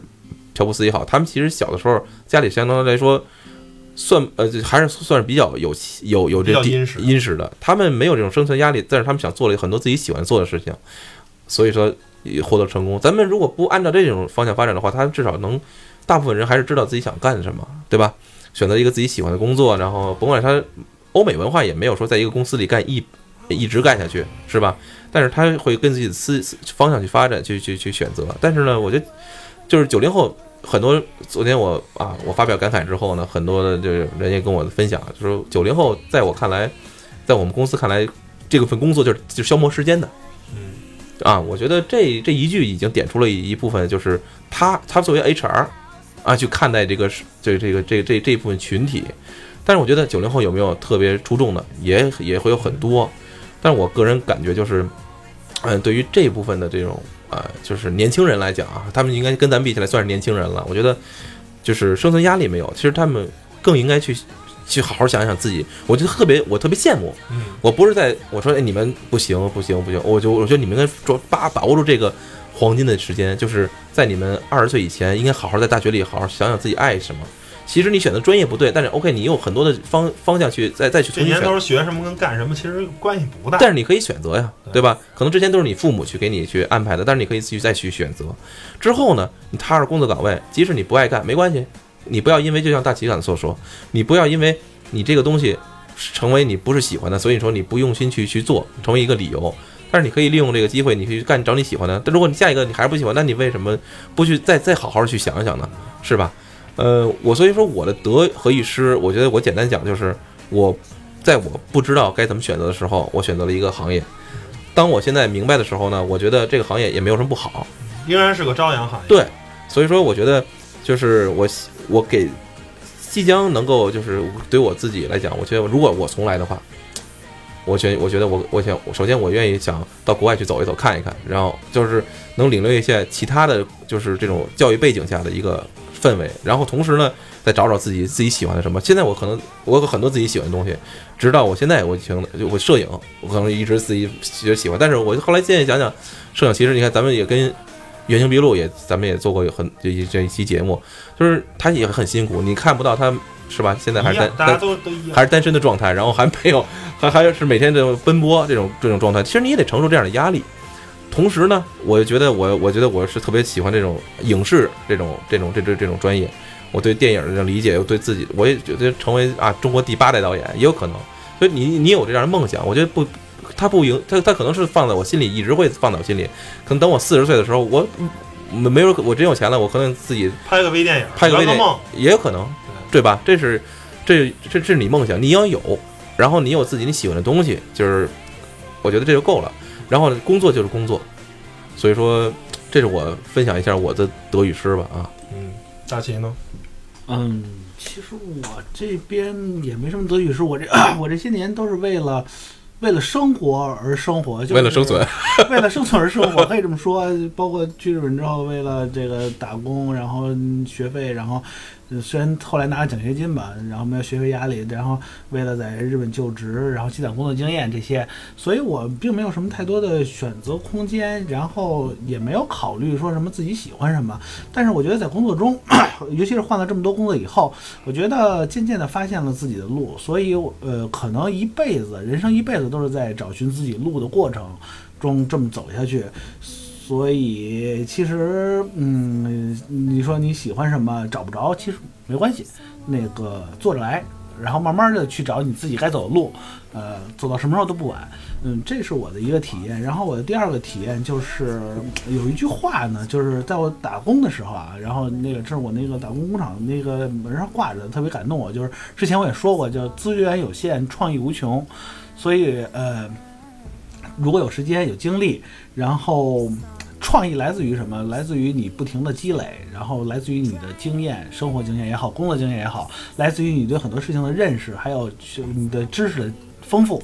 乔布斯也好，他们其实小的时候家里相当来说算呃还是算是比较有有有这殷实殷实的，他们没有这种生存压力，但是他们想做了很多自己喜欢做的事情，所以说也获得成功。咱们如果不按照这种方向发展的话，他至少能大部分人还是知道自己想干什么，对吧？选择一个自己喜欢的工作，然后甭管他欧美文化也没有说在一个公司里干一一直干下去，是吧？但是他会跟自己的思思方向去发展，去去去选择。但是呢，我觉得就是九零后很多，昨天我啊我发表感慨之后呢，很多的就是人也跟我分享，就说九零后在我看来，在我们公司看来，这个份工作就是就是消磨时间的。嗯，啊，我觉得这这一句已经点出了一一部分，就是他他作为 HR 啊去看待这个这这个这这这一部分群体。但是我觉得九零后有没有特别出众的，也也会有很多。但是我个人感觉就是，嗯，对于这部分的这种呃，就是年轻人来讲啊，他们应该跟咱比起来算是年轻人了。我觉得就是生存压力没有，其实他们更应该去去好好想想自己。我觉得特别我特别羡慕，嗯，我不是在我说哎你们不行不行不行，我就我觉得你们应该抓把把握住这个黄金的时间，就是在你们二十岁以前，应该好好在大学里好好想想自己爱什么。其实你选择专业不对，但是 OK，你有很多的方方向去再再去这年重新选头学什么跟干什么其实关系不大。但是你可以选择呀，对对吧？可能之前都是你父母去给你去安排的，但是你可以自己再去选择。之后呢，你踏上工作岗位，即使你不爱干，没关系，你不要因为就像大齐刚才所说，你不要因为你这个东西成为你不是喜欢的，所以说你不用心去去做，成为一个理由。但是你可以利用这个机会，你去干找你喜欢的。但如果你下一个你还是不喜欢，那你为什么不去再再好好去想一想呢？是吧？呃，我所以说我的得和与失，我觉得我简单讲就是我在我不知道该怎么选择的时候，我选择了一个行业。当我现在明白的时候呢，我觉得这个行业也没有什么不好。依然是个朝阳行业。对，所以说我觉得就是我我给即将能够就是对我自己来讲，我觉得如果我重来的话，我觉我觉得我我想首先我愿意想到国外去走一走看一看，然后就是能领略一下其他的就是这种教育背景下的一个氛围，然后同时呢再找找自己自己喜欢的什么。现在我可能我有很多自己喜欢的东西，直到我现在我听就我摄影，我可能一直自己觉得喜欢，但是我后来现在想想，摄影其实你看咱们也跟原形毕露也，咱们也做过有很这一这一期节目，就是他也很辛苦，你看不到他是吧？现在还是单，大家单都都一样。还是单身的状态，然后还没有还还是每天这种奔波这种这种状态，其实你也得承受这样的压力。同时呢，我觉得我我觉得我是特别喜欢这种影视这种这种这这这种专业，我对电影的这种理解，又对自己，我也觉得成为啊中国第八代导演也有可能。所以你你有这样的梦想，我觉得不，他不影，他他可能是放在我心里，一直会放在我心里。可能等我四十岁的时候，我没没有我真有钱了，我可能自己拍个微电影，拍个微电影，也有可能，对吧？这是这这是你梦想，你要有，然后你有自己你喜欢的东西，就是我觉得这就够了。然后工作就是工作，所以说这是我分享一下我的得与失吧啊。嗯，大秦呢？嗯，其实我这边也没什么得与失，我这 我这些年都是为了为了生活而生活，就是为了生存，为了生存而生活，可以这么说。包括去日本之后，为了这个打工，然后学费，然后呃虽然后来拿了奖学金吧，然后没有学费压力，然后为了在日本就职，然后积攒工作经验这些，所以我并没有什么太多的选择空间，然后也没有考虑说什么自己喜欢什么。但是我觉得在工作中，尤其是换了这么多工作以后，我觉得渐渐的发现了自己的路，所以呃，可能一辈子，人生一辈子都是在找寻自己路的过程中这么走下去。所以其实，嗯，你说你喜欢什么找不着，其实没关系，那个做着来，然后慢慢的去找你自己该走的路，呃，走到什么时候都不晚。嗯，这是我的一个体验。然后我的第二个体验就是有一句话呢，就是在我打工的时候啊，然后那个这是我那个打工工厂那个门上挂着，特别感动我。就是之前我也说过，叫资源有限，创意无穷，所以呃，如果有时间有精力，然后。创意来自于什么？来自于你不停的积累，然后来自于你的经验、生活经验也好，工作经验也好，来自于你对很多事情的认识，还有你的知识的丰富。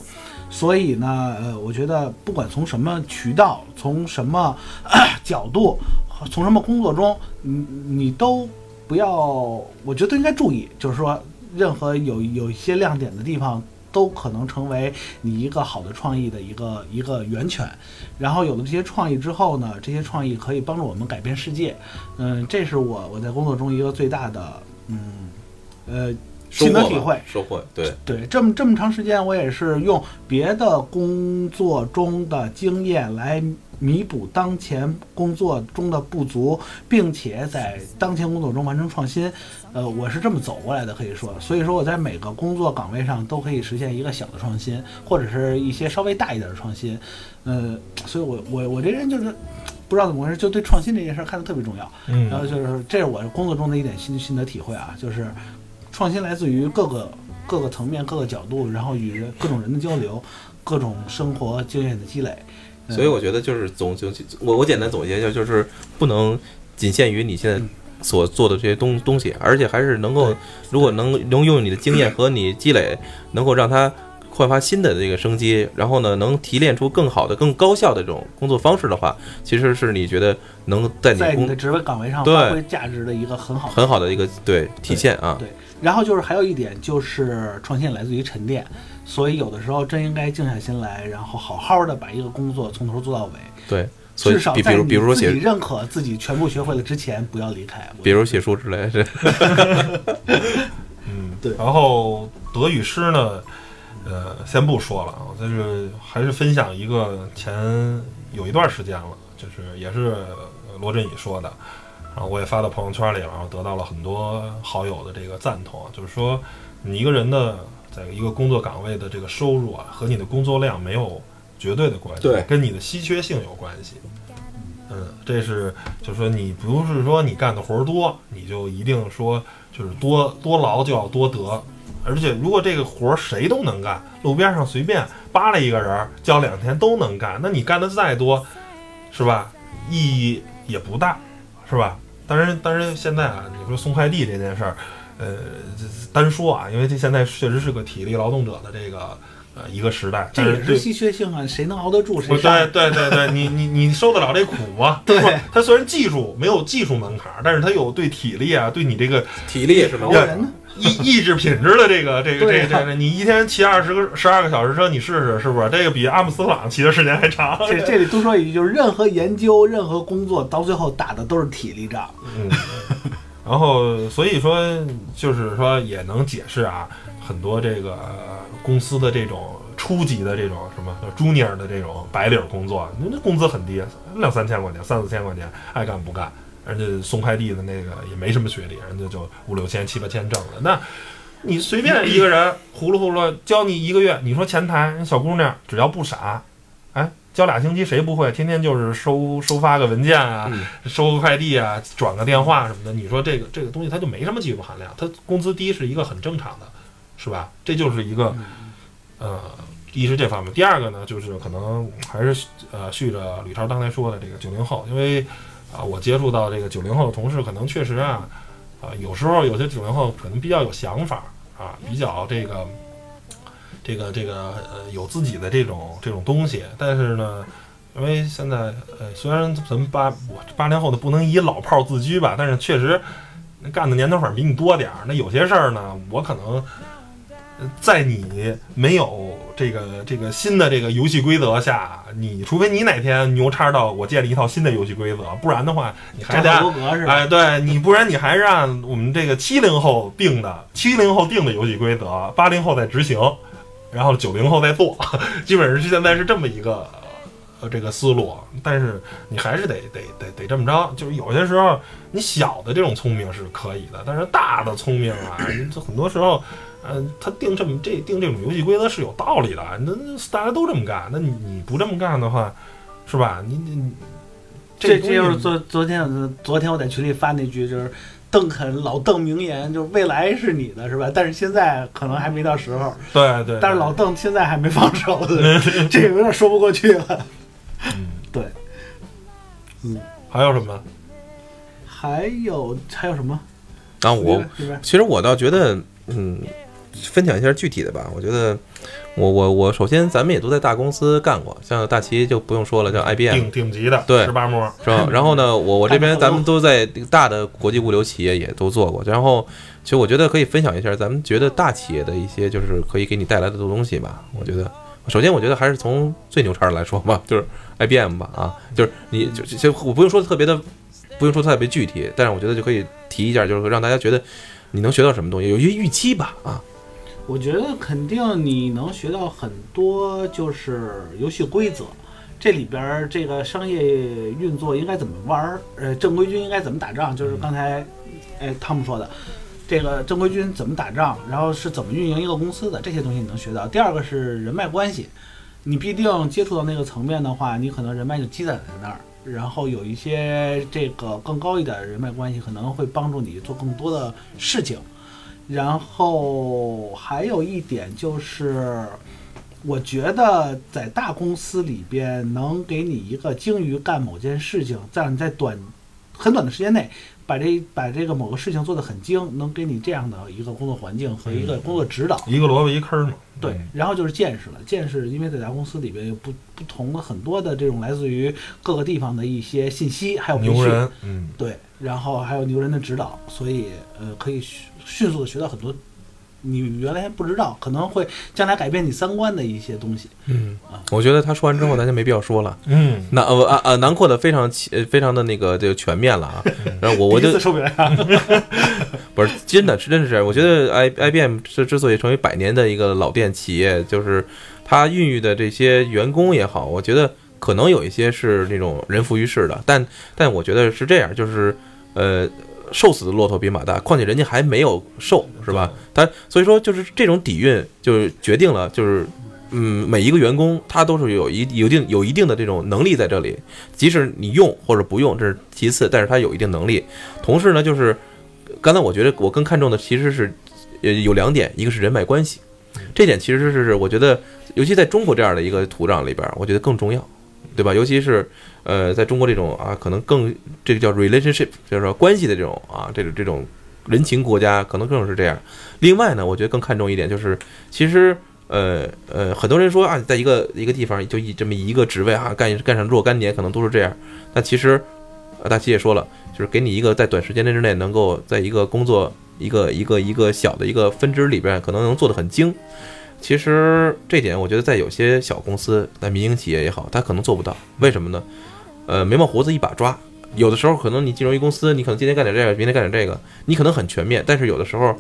所以呢，呃，我觉得不管从什么渠道，从什么、角度，从什么工作中，你你都不要，我觉得应该注意，就是说，任何有有一些亮点的地方。都可能成为你一个好的创意的一个一个源泉，然后有了这些创意之后呢，这些创意可以帮助我们改变世界，嗯，这是我我在工作中一个最大的嗯呃心得体会，收获对对，这么这么长时间，我也是用别的工作中的经验来弥补当前工作中的不足，并且在当前工作中完成创新。呃，我是这么走过来的，可以说，所以说我在每个工作岗位上都可以实现一个小的创新，或者是一些稍微大一点的创新。呃，所以我我我这人就是不知道怎么回事，就对创新这件事看得特别重要。嗯，然后就是这是我工作中的一点心心得体会啊，就是创新来自于各个各个层面、各个角度，然后与各种人的交流，各种生活经验的积累。所以我觉得就是总就我我简单总结一下，就是不能仅限于你现在所做的这些东东西，而且还是能够，如果能能用你的经验和你积累，能够让它焕发新的这个生机，然后呢，能提炼出更好的、更高效的这种工作方式的话，其实是你觉得能在你工在你的职位岗位上发挥价值的一个很好的很好的一个对体现啊。对，然后就是还有一点就是创新来自于沉淀，所以有的时候真应该静下心来，然后好好的把一个工作从头做到尾。对，所以至少在你比比如比如说写，认可自己全部学会了之前，不要离开。比如写书之类的，嗯，对然后德语诗呢，呃，先不说了啊，但是还是分享一个前有一段时间了，就是也是呃罗振宇说的，然后我也发到朋友圈里了，然后得到了很多好友的这个赞同啊，就是说你一个人的在一个工作岗位的这个收入啊，和你的工作量没有绝对的关系，对跟你的稀缺性有关系。嗯，这是就是说你不是说你干的活儿多，你就一定说就是多多劳就要多得，而且如果这个活儿谁都能干，路边上随便扒拉一个人儿，叫两天都能干，那你干的再多，是吧？意义也不大，是吧？当然，当然现在啊，你说送快递这件事儿，呃，这单说啊，因为这现在确实是个体力劳动者的这个呃一个时代，对这也是稀缺性啊，谁能熬得住谁。对对对对，你你你受得了这苦吗？对 他虽然技术没有技术门槛儿，但是他有对体力啊，对你这个体力也是劳人呢。意意志品质的这个这个这个这个，你一天骑二十个十二个小时车，你试试是不是？这个比阿姆斯特朗骑的时间还长。这 这里多说一句，就是任何研究、任何工作，到最后打的都是体力仗。嗯，然后所以说就是说也能解释啊，很多这个呃公司的这种初级的这种什么 junior 的这种白领工作，那那工资很低，两三千块钱、三四千块钱，爱干不干。人家送快递的那个也没什么学历，人家就五六千、七八千挣的。那你随便一个人呼噜呼噜教你一个月，你说前台那小姑娘只要不傻，哎，教俩星期谁不会？天天就是收收发个文件啊，嗯收个快递啊，转个电话什么的。你说这个这个东西它就没什么技术含量，它工资低是一个很正常的，是吧？这就是一个呃，一是这方面，第二个呢，就是可能还是呃续着吕超刚才说的这个九零后，因为啊、我接触到这个九零后的同事，可能确实啊，啊、有时候有些九零后可能比较有想法啊，比较这个这个这个呃有自己的这种这种东西，但是呢。因为现在，呃，虽然咱们八我八零后的不能以老炮儿自居吧，但是确实干的年头反正比你多点儿。那有些事儿呢，我可能在你没有这个这个新的这个游戏规则下，你除非你哪天牛叉到我建立一套新的游戏规则，不然的话，你还得？哎，对你，不然你还是按我们这个七零后定的，七零后定的游戏规则，八零后在执行，然后九零后在做，基本上是现在是这么一个呃这个思路。但是你还是得得得得这么着，就是有些时候你小的这种聪明是可以的，但是大的聪明啊，你这很多时候。呃，他定这么这定这种游戏规则是有道理的，那那大家都这么干，那你你不这么干的话，是吧？你你你这这就是昨昨天昨天我在群里发那句，就是邓肯老邓名言，就是未来是你的，是吧？但是现在可能还没到时候，对对，但是老邓现在还没放手，这个有点说不过去了。嗯对，还有什么？还有还有什么？啊我其实我倒觉得，嗯，分享一下具体的吧。我觉得，我我我首先咱们也都在大公司干过，像大齐就不用说了，叫 IBM 顶顶级的，对十八摸，是吧？然后呢，我我这边咱们都在大的国际物流企业也都做过。然后，其实我觉得可以分享一下咱们觉得大企业的一些就是可以给你带来的东西吧。我觉得，首先我觉得还是从最牛叉的来说吧，就是 IBM 吧，啊，就是你就就我不用说特别的，不用说特别具体，但是我觉得就可以提一下，就是让大家觉得你能学到什么东西，有一些预期吧，啊，我觉得肯定你能学到很多，就是游戏规则。这里边儿这个商业运作应该怎么玩儿？呃，正规军应该怎么打仗？就是刚才，哎，汤姆说的，这个正规军怎么打仗，然后是怎么运营一个公司的，这些东西你能学到。第二个是人脉关系，你必定接触到那个层面的话，你可能人脉就积攒在那儿，然后有一些这个更高一点的人脉关系，可能会帮助你做更多的事情。然后还有一点就是，我觉得在大公司里边能给你一个精于干某件事情，在你在短很短的时间内把这把这个某个事情做得很精，能给你这样的一个工作环境和一个工作指导。一个萝卜一坑嘛。对，然后就是见识了。见识，因为在大公司里边有不不同的很多的这种来自于各个地方的一些信息，还有培训。牛人，嗯，对，然后还有牛人的指导，所以呃，可以迅迅速的学到很多你原来不知道，可能会将来改变你三观的一些东西。嗯，我觉得他说完之后，咱就没必要说了。嗯，那呃啊呃囊括的非常呃非常的那个就全面了啊。然后我我就受不了。不是真的是真的是这样，我觉得 I I B M 之之所以成为百年的一个老店企业，就是它孕育的这些员工也好，我觉得可能有一些是那种人浮于事的，但但我觉得是这样，就是呃。瘦死的骆驼比马大，况且人家还没有瘦，是吧？他所以说就是这种底蕴，就是决定了，就是嗯，每一个员工他都是有一有一定有一定的这种能力在这里，即使你用或者不用这是其次，但是他有一定能力。同时呢，就是刚才我觉得我更看重的其实是呃有两点，一个是人脉关系，这点其实是我觉得尤其在中国这样的一个土壤里边，我觉得更重要，对吧？尤其是。呃，在中国这种啊，可能更这个叫 relationship，就是说关系的这种啊，这种这种人情国家，可能更是这样。另外呢，我觉得更看重一点就是，其实呃呃，很多人说啊，在一个一个地方就一这么一个职位啊，干干上若干年，可能都是这样。但其实，大齐也说了，就是给你一个在短时间之内能够在一个工作一个一个一个小的一个分支里边，可能能做得很精。其实这点，我觉得在有些小公司，在民营企业也好，他可能做不到。为什么呢？呃，眉毛胡子一把抓，有的时候可能你进入一公司，你可能今天干点这个，明天干点这个，你可能很全面，但是有的时候，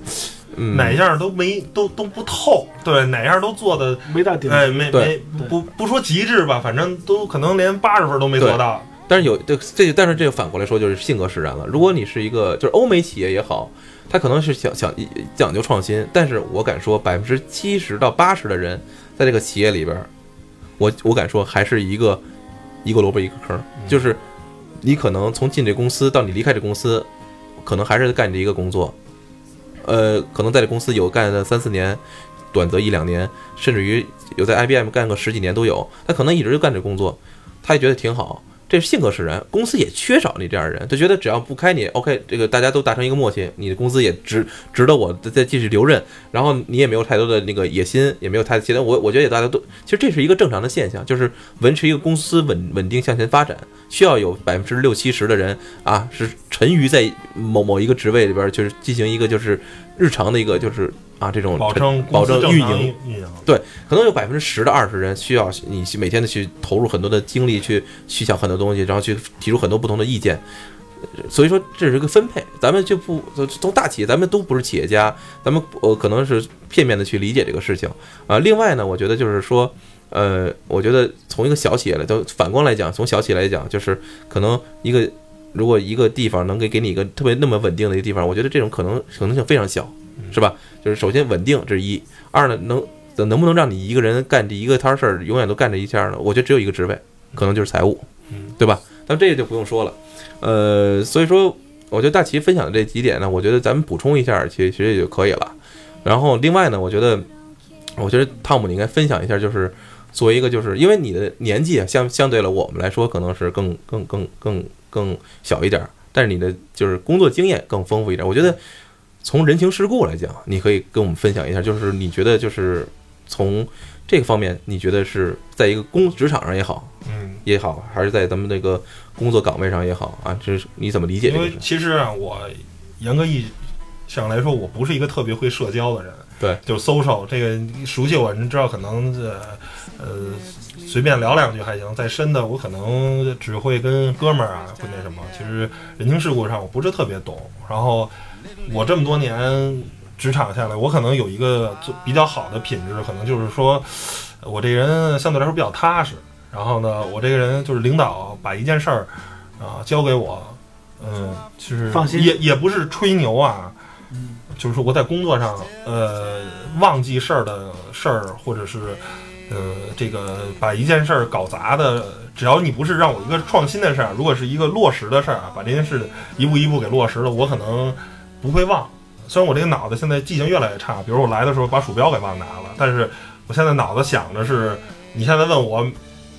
嗯，哪样都没都都不透，对，哪样都做的没到顶，哎，没没不不说极致吧，反正都可能连八十分都没做到。但是有这这，但是这个反过来说就是性格使然了。如果你是一个就是欧美企业也好，他可能是想想讲究创新，但是我敢说百分之七十到八十的人在这个企业里边，我我敢说还是一个。一个萝卜一个坑，就是你可能从进这公司到你离开这公司，可能还是干这一个工作，呃，可能在这公司有干了三四年，短则一两年，甚至于有在 IBM 干个十几年都有，他可能一直就干这工作，他也觉得挺好。这是性格使然，公司也缺少你这样的人，就觉得只要不开你，OK，这个大家都达成一个默契，你的工资也值值得我再继续留任，然后你也没有太多的那个野心，也没有太其他，我我觉得也大家都，其实这是一个正常的现象，就是维持一个公司稳稳定向前发展，需要有百分之六七十的人啊是沉于在某某一个职位里边，就是进行一个就是日常的一个就是。啊，这种保证保证运营，对，可能有百分之十的二十人需要你每天的去投入很多的精力去去想很多东西，然后去提出很多不同的意见。所以说这是一个分配，咱们就不从大企业，咱们都不是企业家，咱们呃可能是片面的去理解这个事情啊。另外呢，我觉得就是说，呃，我觉得从一个小企业来，都反观来讲，从小企业来讲，就是可能一个如果一个地方能给给你一个特别那么稳定的一个地方，我觉得这种可能可能性非常小，是吧？就是首先稳定这是一，二呢能能不能让你一个人干这一个摊事儿，永远都干这一下呢？我觉得只有一个职位，可能就是财务，对吧？但这个就不用说了，呃，所以说我觉得大齐分享的这几点呢，我觉得咱们补充一下，其实其实也就可以了。然后另外呢，我觉得我觉得汤姆你应该分享一下，就是作为一个就是因为你的年纪啊相相对了我们来说可能是更更更更更小一点，但是你的就是工作经验更丰富一点，我觉得。从人情世故来讲，你可以跟我们分享一下，就是你觉得就是从这个方面，你觉得是在一个工职场上也好，嗯，也好，还是在咱们那个工作岗位上也好啊，这是你怎么理解？因为其实啊，我严格意义上来说，我不是一个特别会社交的人，对，就是 social 这个熟悉我，你知道，可能呃呃随便聊两句还行，再深的我可能只会跟哥们儿啊会那什么，其实人情世故上我不是特别懂，然后。我这么多年职场下来，我可能有一个比较好的品质，可能就是说，我这人相对来说比较踏实。然后呢，我这个人就是领导把一件事儿啊交给我，嗯，其实放心，也也不是吹牛啊，就是说我在工作上呃忘记事儿的事儿，或者是呃这个把一件事儿搞砸的，只要你不是让我一个创新的事儿，如果是一个落实的事儿啊，把这件事一步一步给落实了，我可能。不会忘，虽然我这个脑子现在记性越来越差，比如我来的时候把鼠标给忘拿了，但是我现在脑子想着是，你现在问我，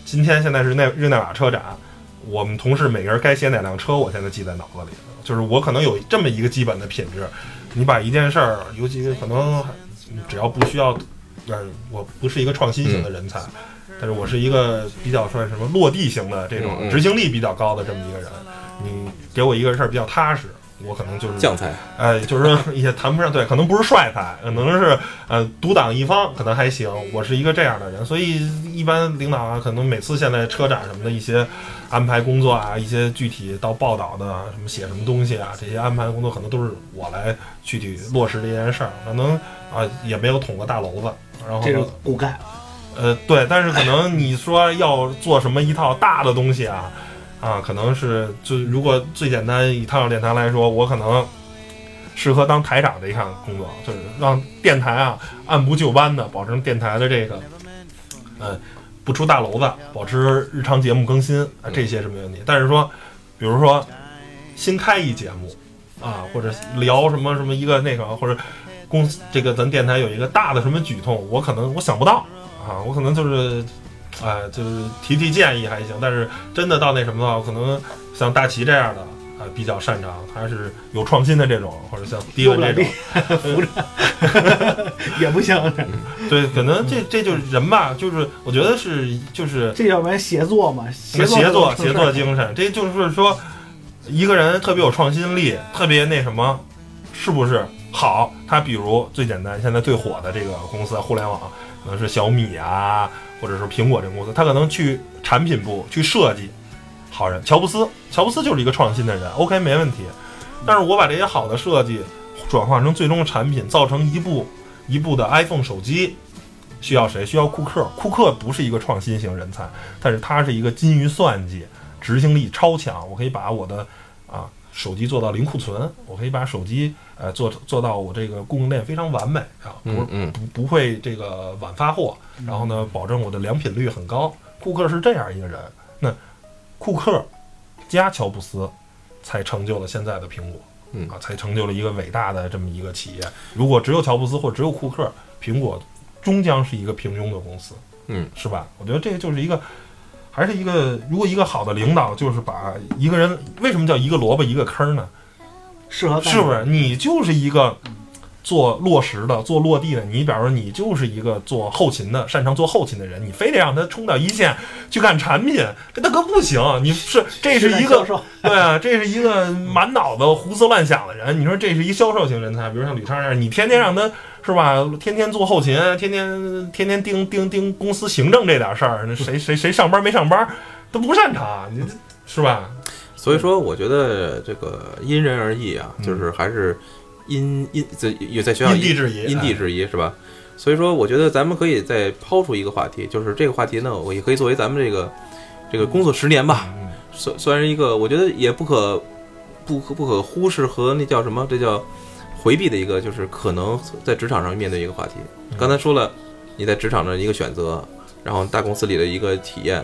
今天现在是那日内瓦车展，我们同事每个人该写哪辆车，我现在记在脑子里。就是我可能有这么一个基本的品质，你把一件事儿，尤其是可能只要不需要，嗯，我不是一个创新型的人才，但是我是一个比较算什么落地型的这种执行力比较高的这么一个人。你给我一个事儿比较踏实，我可能就是将才，哎，就是说也谈不上对，可能不是帅才，可能是呃独挡一方，可能还行。我是一个这样的人，所以一般领导啊，可能每次现在车展什么的一些安排工作啊，一些具体到报道的什么写什么东西啊，这些安排工作可能都是我来具体落实这件事儿，可能啊也没有捅过大娄子，然后这是骨干。呃，对，但是可能你说要做什么一套大的东西啊，啊，可能是就如果最简单一套电台来说，我可能适合当台长的一项工作，就是让电台啊按部就班的保证电台的这个，呃，不出大娄子，保持日常节目更新啊，这些是没问题。但是说，比如说新开一节目啊，或者聊什么什么一个那个，或者公司这个咱电台有一个大的什么举动，我可能我想不到啊，我可能就是，哎、就是提提建议还行，但是真的到那什么的话，可能像大齐这样的啊、比较擅长，还是有创新的这种，或者像迪文这种，扶着 也不行，对，可能这这就是人吧，就是我觉得是就是这要不然协作嘛，协协作作协作精神，这就是说一个人特别有创新力，特别那什么，是不是好？他比如最简单，现在最火的这个公司，互联网可能是小米啊，或者是苹果这个公司，他可能去产品部去设计，好人，乔布斯，乔布斯就是一个创新的人，OK 没问题。但是我把这些好的设计转化成最终的产品，造成一部一部的 iPhone 手机，需要谁？需要库克。库克不是一个创新型人才，但是他是一个精于算计，执行力超强。我可以把我的手机做到零库存，我可以把手机呃做做到我这个供应链非常完美啊，不不不会这个晚发货，然后呢，保证我的良品率很高。库克是这样一个人，那库克加乔布斯才成就了现在的苹果，嗯啊，才成就了一个伟大的这么一个企业。如果只有乔布斯或者只有库克，苹果终将是一个平庸的公司，嗯，是吧？我觉得这个就是一个。还是一个，如果一个好的领导，就是把一个人为什么叫一个萝卜一个坑呢？适合是不是？你就是一个做落实的、做落地的。你比方说，你就是一个做后勤的、擅长做后勤的人，你非得让他冲到一线去干产品，这大哥不行。你是这是一个 对啊，这是一个满脑子胡思乱想的人。你说这是一销售型人才，比如像吕超这样，你天天让他是吧，天天做后勤，天天天天盯盯盯公司行政这点事儿，那谁谁谁上班没上班都不擅长，你这是吧？所以说，我觉得这个因人而异啊，嗯就是还是因因在也在学校因地制宜，因地哎制宜是吧？所以说，我觉得咱们可以再抛出一个话题，就是这个话题呢，我也可以作为咱们这个这个工作十年吧，嗯算算是一个，我觉得也不可不可不可忽视和那叫什么，这叫回避的一个，就是可能在职场上面对一个话题。嗯刚才说了，你在职场上的一个选择，然后大公司里的一个体验，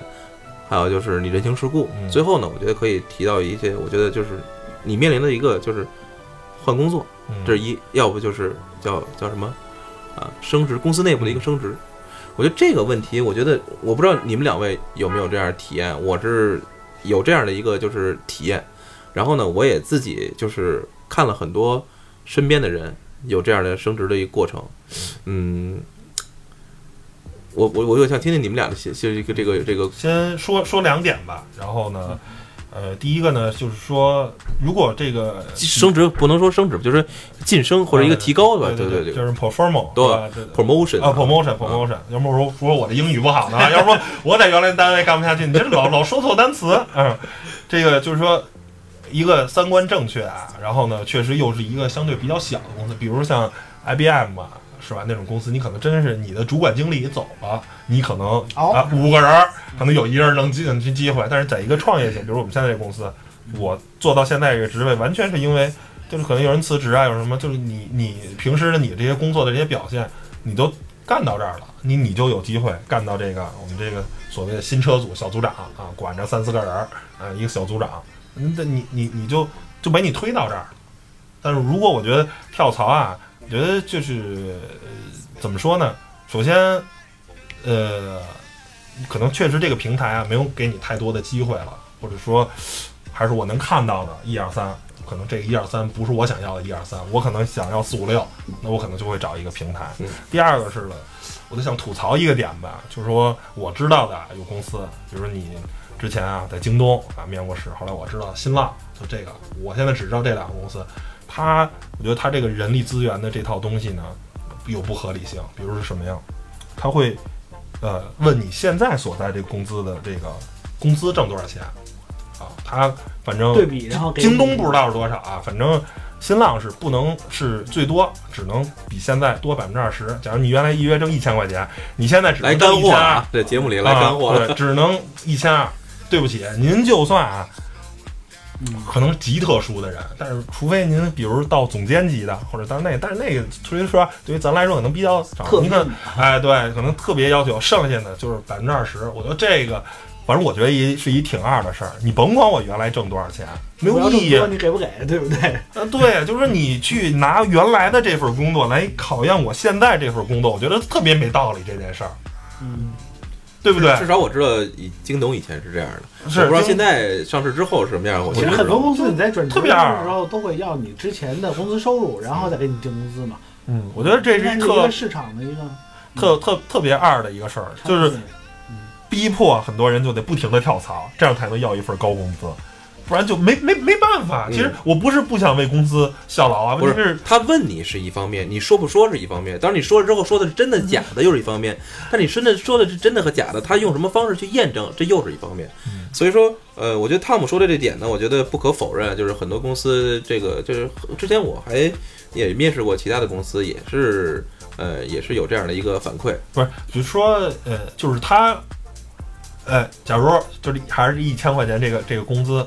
还有就是你人情世故。嗯最后呢，我觉得可以提到一些，我觉得就是你面临的一个就是换工作，嗯这是一，要不就是叫叫什么啊，升职，公司内部的一个升职。我觉得这个问题，我觉得我不知道你们两位有没有这样的体验，我是有这样的一个就是体验。然后呢，我也自己就是看了很多身边的人有这样的升职的一个过程，嗯。我我我就想听听你们俩的这这个这个这个。先说说两点吧，然后呢，呃，第一个呢，就是说，如果这个升职不能说升职，就是晋升或者一个提高吧，对对对就是 perform，对吧？对 promotion 啊，promotion promotion，要不说说我的英语不好呢，要不说我在原来单位干不下去，你这老老说错单词，嗯，这个就是说一个三观正确啊，然后呢，确实又是一个相对比较小的公司，比如像 IBM 啊，是吧？那种公司，你可能真是你的主管经理走了，你可能、哦啊五个人儿，可能有一人能进去机会，但是在一个创业型，比如我们现在这个公司，我做到现在这个职位，完全是因为就是可能有人辞职啊，有什么，就是你你平时的你这些工作的这些表现，你都干到这儿了，你你就有机会干到这个我们这个所谓的新车组小组长啊，管着三四个人儿啊，一个小组长，那你你你就就把你推到这儿。但是如果我觉得跳槽啊，我觉得就是、呃怎么说呢？首先，呃，可能确实这个平台啊没有给你太多的机会了，或或者说还是我能看到的一二三，可能这个一二三不是我想要的一二三，我可能想要四五六，那我可能就会找一个平台。嗯第二个是呢，我就想吐槽一个点吧，就是说我知道的有公司，比如说你之前啊在京东啊面过试，后来我知道新浪就这个，我现在只知道这两个公司，它我觉得它这个人力资源的这套东西呢有不合理性，比如是什么样，他会呃问你现在所在这个工资的这个工资挣多少钱啊，他反正对比，然后京东不知道是多少啊，反正新浪是不能是最多，只能比现在多百分之二十。假如你原来一月挣一千块钱，你现在只来干货啊，，这节目里来干货啊，对，只能一千二。对不起，您就算啊，嗯可能极特殊的人，但是除非您比如到总监级的，或者到那，但是那个所以说对于咱来说可能比较少。特您看命，哎，对，可能特别要求，剩下的就是百分之二十。我觉得这个，反正我觉得一是一挺二的事儿。你甭管我原来挣多少钱，没有意义。你给不给，对不对？呃，对，就是说你去拿原来的这份工作来考验我现在这份工作，我觉得特别没道理这件事儿，嗯，对不对？至少我知道以京东以前是这样的，是我不知道现在上市之后是什么样。我其实很多公司你在转职的特别二时候都会要你之前的工资收入，然后再给你定工资嘛。嗯，我觉得这是特个市场的一个，特特特别二的一个事儿，就是逼迫很多人就得不停的跳槽，这样才能要一份高工资，不然就没没没办法。嗯其实我不是不想为公司效劳啊，不是他问你是一方面，你说不说是一方面。当然你说了之后说的是真的假的又是一方面，但你真的说的是真的和假的，他用什么方式去验证，这又是一方面。所以说，呃，我觉得汤姆说的这点呢，我觉得不可否认，就是很多公司这个就是之前我还也面试过其他的公司，也是呃也是有这样的一个反馈。不是，比如说呃，就是他，呃，假如就是还是一千块钱这个这个工资。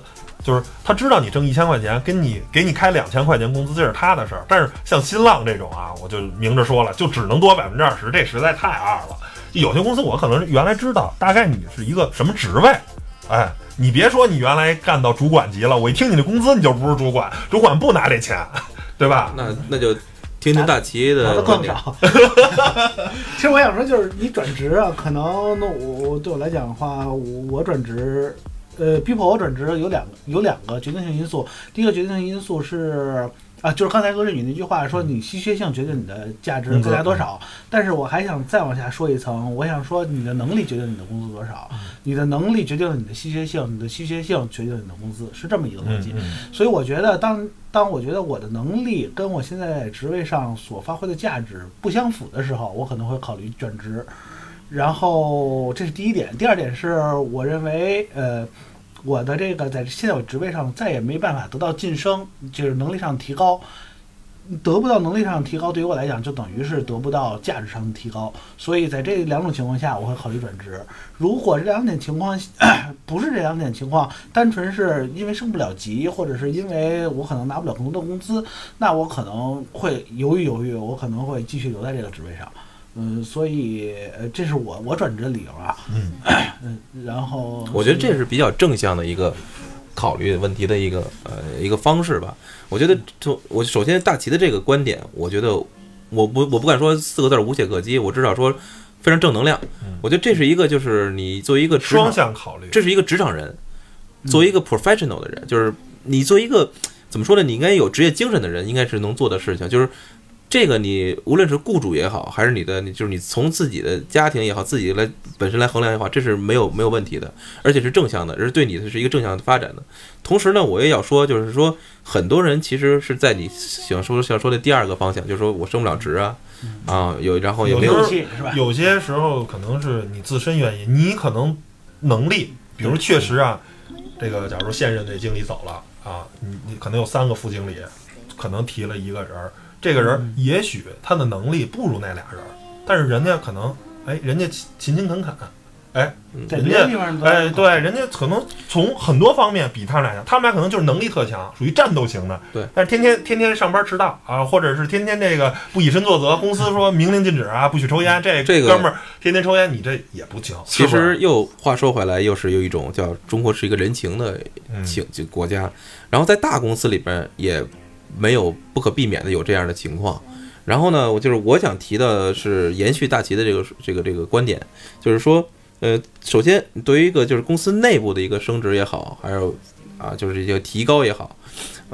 就是他知道你挣一千块钱，跟你给你开两千块钱工资，这是他的事儿。但是像新浪这种啊，我就明着说了，就只能多百分之二十，这实在太二了。有些公司我可能原来知道，大概你是一个什么职位，哎，你别说你原来干到主管级了，我一听你的工资，你就不是主管，主管不拿这钱，对吧？那那就听听大齐的观点。少。其实我想说，就是你转职啊，可能那我我对我来讲的话，我我转职，呃，逼迫我转职有两个有两个决定性因素。第一个决定性因素是。啊，就是刚才罗振宇那句话说，你稀缺性决定你的价值工资增加多少。但是我还想再往下说一层，我想说你的能力决定你的工资多少，你的能力决定了你的稀缺性，你的稀缺性决定了你的工资，是这么一个逻辑。所以我觉得当，当我觉得我的能力跟我现在职位上所发挥的价值不相符的时候，我可能会考虑转职。然后这是第一点，第二点是我认为，呃，我的这个在现在我职位上再也没办法得到晋升，就是能力上提高。得不到能力上提高，对于我来讲就等于是得不到价值上的提高，所以在这两种情况下，我会考虑转职。如果这两点情况 不是这两点情况，单纯是因为升不了级，或者是因为我可能拿不了更多的工资，那我可能会犹豫犹豫，我可能会继续留在这个职位上。嗯，所以呃，这是我我转职的理由啊。嗯 嗯，然后我觉得这是比较正向的一个考虑问题的一个呃一个方式吧。我觉得就我首先大齐的这个观点，我觉得我不我不敢说四个字儿无懈可击，我至少说非常正能量。我觉得这是一个就是你作为一个职场双向考虑，这是一个职场人，作为一个 professional 的人，就是你作为一个怎么说呢？你应该有职业精神的人，应该是能做的事情。就是这个，你无论是雇主也好，还是你的，你就是你从自己的家庭也好，自己来本身来衡量也好，这是没有没有问题的，而且是正向的，而是对你的是一个正向的发展的。同时呢，我也要说，就是说很多人其实是在你想说想说的第二个方向，就是说我升不了职啊，啊有然后也没有有些时候可能是你自身原因，你可能能力，比如确实啊，这个假如现任这经理走了啊，你你可能有三个副经理，可能提了一个人儿，这个人也许他的能力不如那俩人儿，但是人家可能哎，人家勤勤勤恳恳，哎，人家哎，对，人家可能从很多方面比他们俩强，他们俩可能就是能力特强，属于战斗型的。对，但是天天天天上班迟到啊，或者是天天这个不以身作则，公司说 明令禁止啊，不许抽烟，这这个哥们儿天天抽烟，你这也不行。其实又话说回来，又是有一种叫中国是一个人情的嗯。情就国家，然后在大公司里边也没有不可避免的有这样的情况。然后呢，我就是我想提的是延续大齐的这个这个这个观点，就是说，呃，首先对于一个就是公司内部的一个升职也好，还有啊，就是一些提高也好，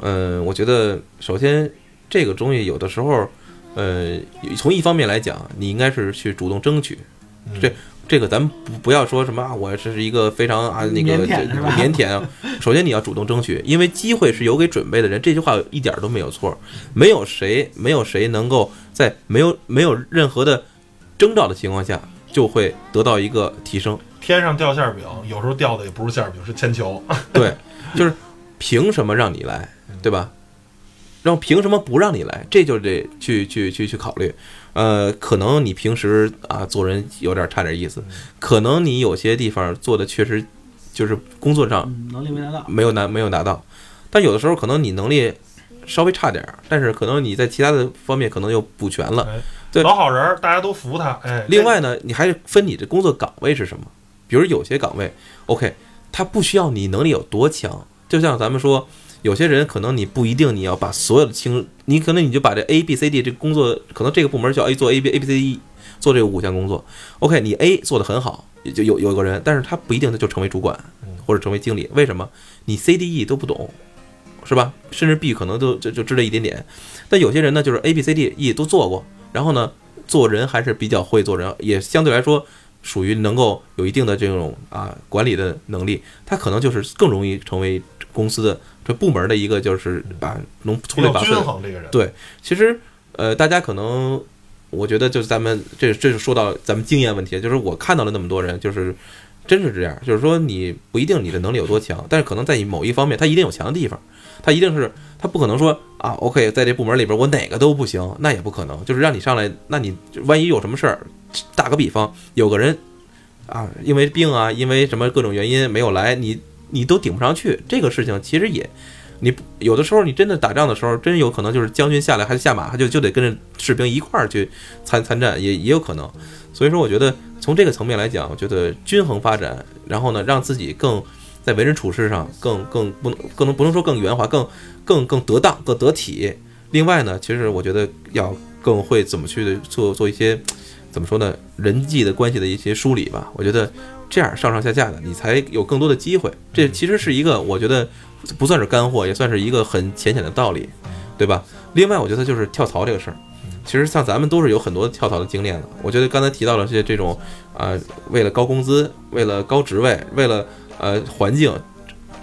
嗯、我觉得首先这个东西有的时候，呃，从一方面来讲，你应该是去主动争取。嗯这这个咱们不不要说什么啊，我这是一个非常啊那个腼腆啊。首先你要主动争取，因为机会是有给准备的人，这句话一点儿都没有错。没有谁没有谁能够在没有没有任何的征兆的情况下，就会得到一个提升。天上掉馅儿饼，有时候掉的也不是馅儿饼，是铅球。对，就是凭什么让你来，对吧？然后凭什么不让你来？这就得去去去去考虑。呃，可能你平时啊做人有点差点意思，可能你有些地方做的确实就是工作上嗯，能力没达到。没有拿没有达到，但有的时候可能你能力稍微差点儿，但是可能你在其他的方面可能又补全了。哎，对老好人儿，大家都服他。哎，另外呢，你还是分你的工作岗位是什么。比如有些岗位，OK，他不需要你能力有多强，就像咱们说，有些人可能你不一定你要把所有的清，你可能你就把这 A B C D 这个工作，可能这个部门叫 A 做 A B A B C D E 做这个五项工作，OK，你 A 做得很好，也就有有个人，但是他不一定他就成为主管或者成为经理，为什么？你 C D E 都不懂。是吧？甚至 B 可能都就就知道一点点，但有些人呢，就是 A、B、C、D、E 都做过，然后呢，做人还是比较会做人，也相对来说属于能够有一定的这种啊管理的能力，他可能就是更容易成为公司的这部门的一个就是把能出类拔萃的。衡这个人。对其实呃，大家可能我觉得就是咱们这这是说到咱们经验问题，就是我看到了那么多人，就是真是这样，就是说你不一定你的能力有多强，但是可能在某一方面他一定有强的地方，他一定是他不可能说啊，OK，在这部门里边我哪个都不行，那也不可能，就是让你上来，那你万一有什么事儿，打个比方，有个人啊，因为病啊，因为什么各种原因没有来，你你都顶不上去，这个事情其实也。你有的时候，你真的打仗的时候，真有可能就是将军下来还是下马，他就就得跟着士兵一块儿去参参战，也也有可能。所以说，我觉得从这个层面来讲，我觉得均衡发展，然后呢，让自己更在为人处事上更更不能更能不能说更圆滑，更更更得当、更得体。另外呢，其实我觉得要更会怎么去做做一些怎么说呢，人际的关系的一些梳理吧。我觉得这样上上下下的，你才有更多的机会。这其实是一个我觉得不算是干货，也算是一个很浅显的道理，对吧？另外，我觉得就是跳槽这个事儿。其实像咱们都是有很多跳槽的经验的。我觉得刚才提到了些这种啊、为了高工资，为了高职位，为了呃环境，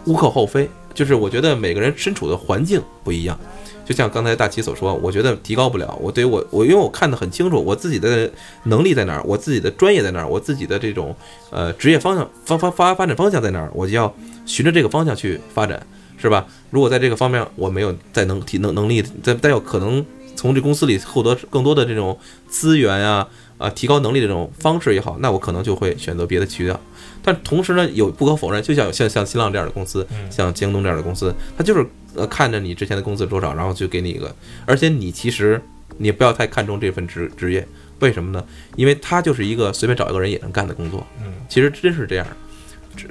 无可厚非。就是我觉得每个人身处的环境不一样，就像刚才大齐所说，我觉得提高不了。我对于我我因为我看得很清楚，我自己的能力在哪儿，我自己的专业在哪儿，我自己的这种呃职业方向发发发发展方向在哪儿，我就要循着这个方向去发展，是吧？如果在这个方面我没有再能提能能力，再再有可能从这公司里获得更多的这种资源啊、啊，提高能力的这种方式也好，那我可能就会选择别的渠道。但同时呢，有不可否认，就像像像新浪这样的公司，嗯像京东这样的公司，他就是呃看着你之前的工资多少，然后就给你一个，而且你其实你不要太看重这份职职业，为什么呢？因为它就是一个随便找一个人也能干的工作，嗯，其实真是这样。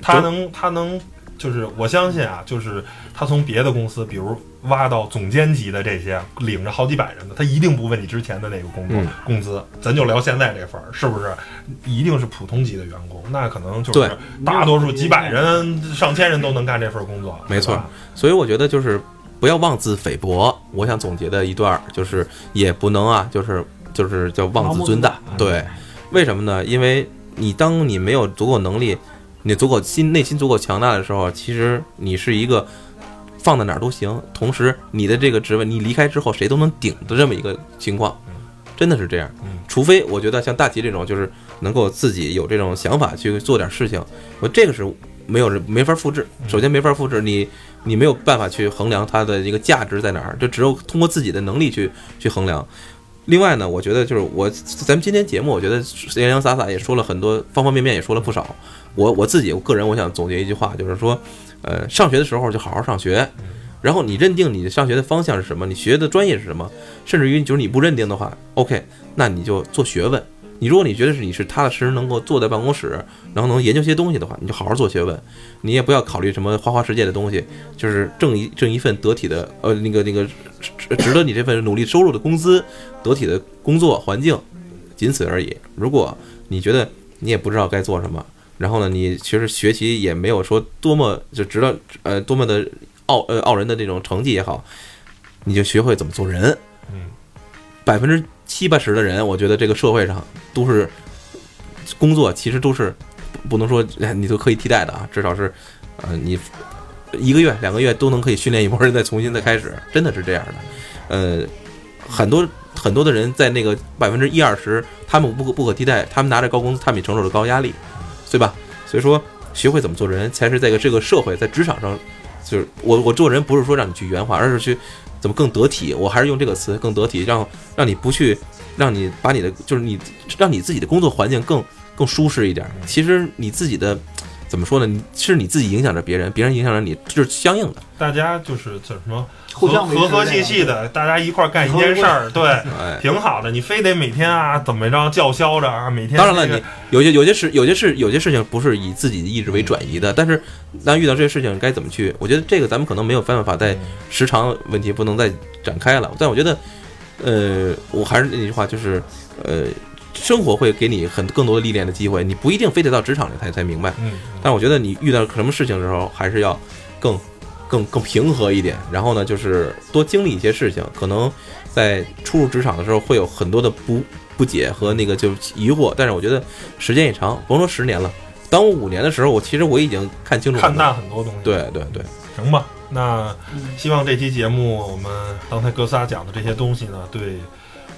他能他能就是我相信啊，就是他从别的公司，比如挖到总监级的这些，领着好几百人的，他一定不问你之前的那个工作、嗯工资，咱就聊现在这份儿，是不是？一定是普通级的员工，那可能就是大多数几百人、上千人都能干这份工作，没错所以我觉得就是不要妄自菲薄。我想总结的一段儿就是也不能啊，就是就是叫妄自尊大。对，为什么呢？因为你当你没有足够能力，你足够心内心足够强大的时候，其实你是一个放在哪儿都行，同时你的这个职位你离开之后谁都能顶的这么一个情况，真的是这样嗯。除非我觉得像大齐这种，就是能够自己有这种想法去做点事情，我这个是没有人没法复制。首先没法复制，你你没有办法去衡量它的一个价值在哪儿，就只有通过自己的能力去去衡量。另外呢，我觉得就是我咱们今天节目，我觉得洋洋洒洒也说了很多，方方面面也说了不少。我我自己我个人我想总结一句话，就是说，呃，上学的时候就好好上学，然后你认定你上学的方向是什么，你学的专业是什么，甚至于就是你不认定的话，OK，那你就做学问。你如果你觉得是你是踏踏实实能够坐在办公室，然后能研究些东西的话，你就好好做学问。你也不要考虑什么花花世界的东西，就是挣一挣一份得体的呃那个那个值值得你这份努力收入的工资，得体的工作环境，仅此而已。如果你觉得你也不知道该做什么，然后呢，你其实学习也没有说多么就值得呃多么的傲呃傲人的那种成绩也好，你就学会怎么做人。嗯，百分之七八十的人，我觉得这个社会上都是工作，其实都是不能说哎你都可以替代的啊，至少是呃你一个月两个月都能可以训练一波人再重新再开始，真的是这样的。呃，很多很多的人在那个百分之一二十，他们不可不可替代，他们拿着高工资，他们也承受着高压力，对吧？所以说，学会怎么做人，才是在这个社会在职场上，就是我我做人不是说让你去圆滑，而是去怎么更得体。我还是用这个词更得体，让让你不去，让你把你的就是你让你自己的工作环境更更舒适一点。其实你自己的怎么说呢？你是你自己影响着别人，别人影响着你，这是相应的。大家就是叫什么互相和和和气气的，大家一块儿干一件事儿，对，哎，挺好的。你非得每天啊怎么着叫嚣着啊，每天当然了，你有些有些事有些事有些事情不是以自己的意志为转移的，但是那遇到这些事情该怎么去？我觉得这个咱们可能没有办法在时长问题不能再展开了。但我觉得，呃，我还是那句话，就是呃，生活会给你很更多的历练的机会，你不一定非得到职场里才才明白。嗯，但我觉得你遇到什么事情的时候，还是要更、更、更平和一点。然后呢，就是多经历一些事情，可能在初入职场的时候会有很多的不不解和那个就疑惑。但是我觉得时间一长，甭说十年了，当我五年的时候，我其实我已经看清楚看淡很多东西。对对对，行吧，那嗯希望这期节目我们刚才哥仨讲的这些东西呢，对，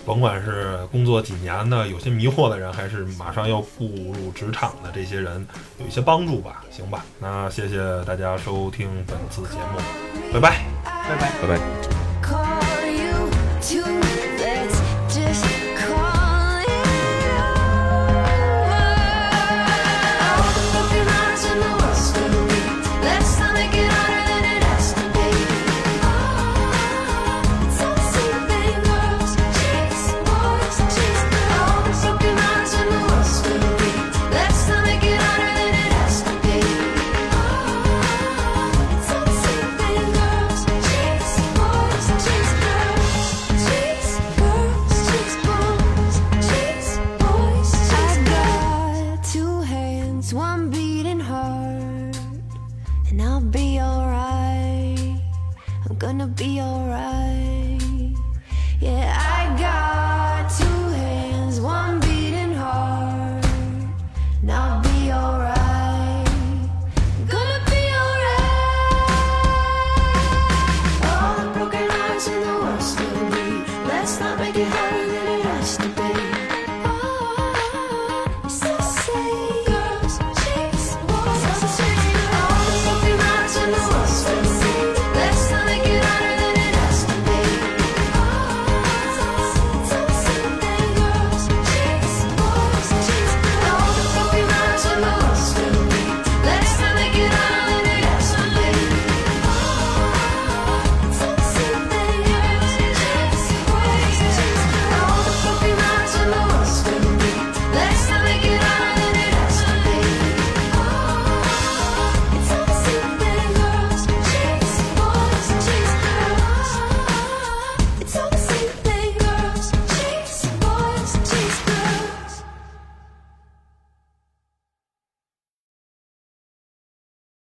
甭管是工作几年的有些迷惑的人，还是马上要步入职场的这些人，有一些帮助吧。行吧，那谢谢大家收听本次节目，拜拜。拜拜。拜拜。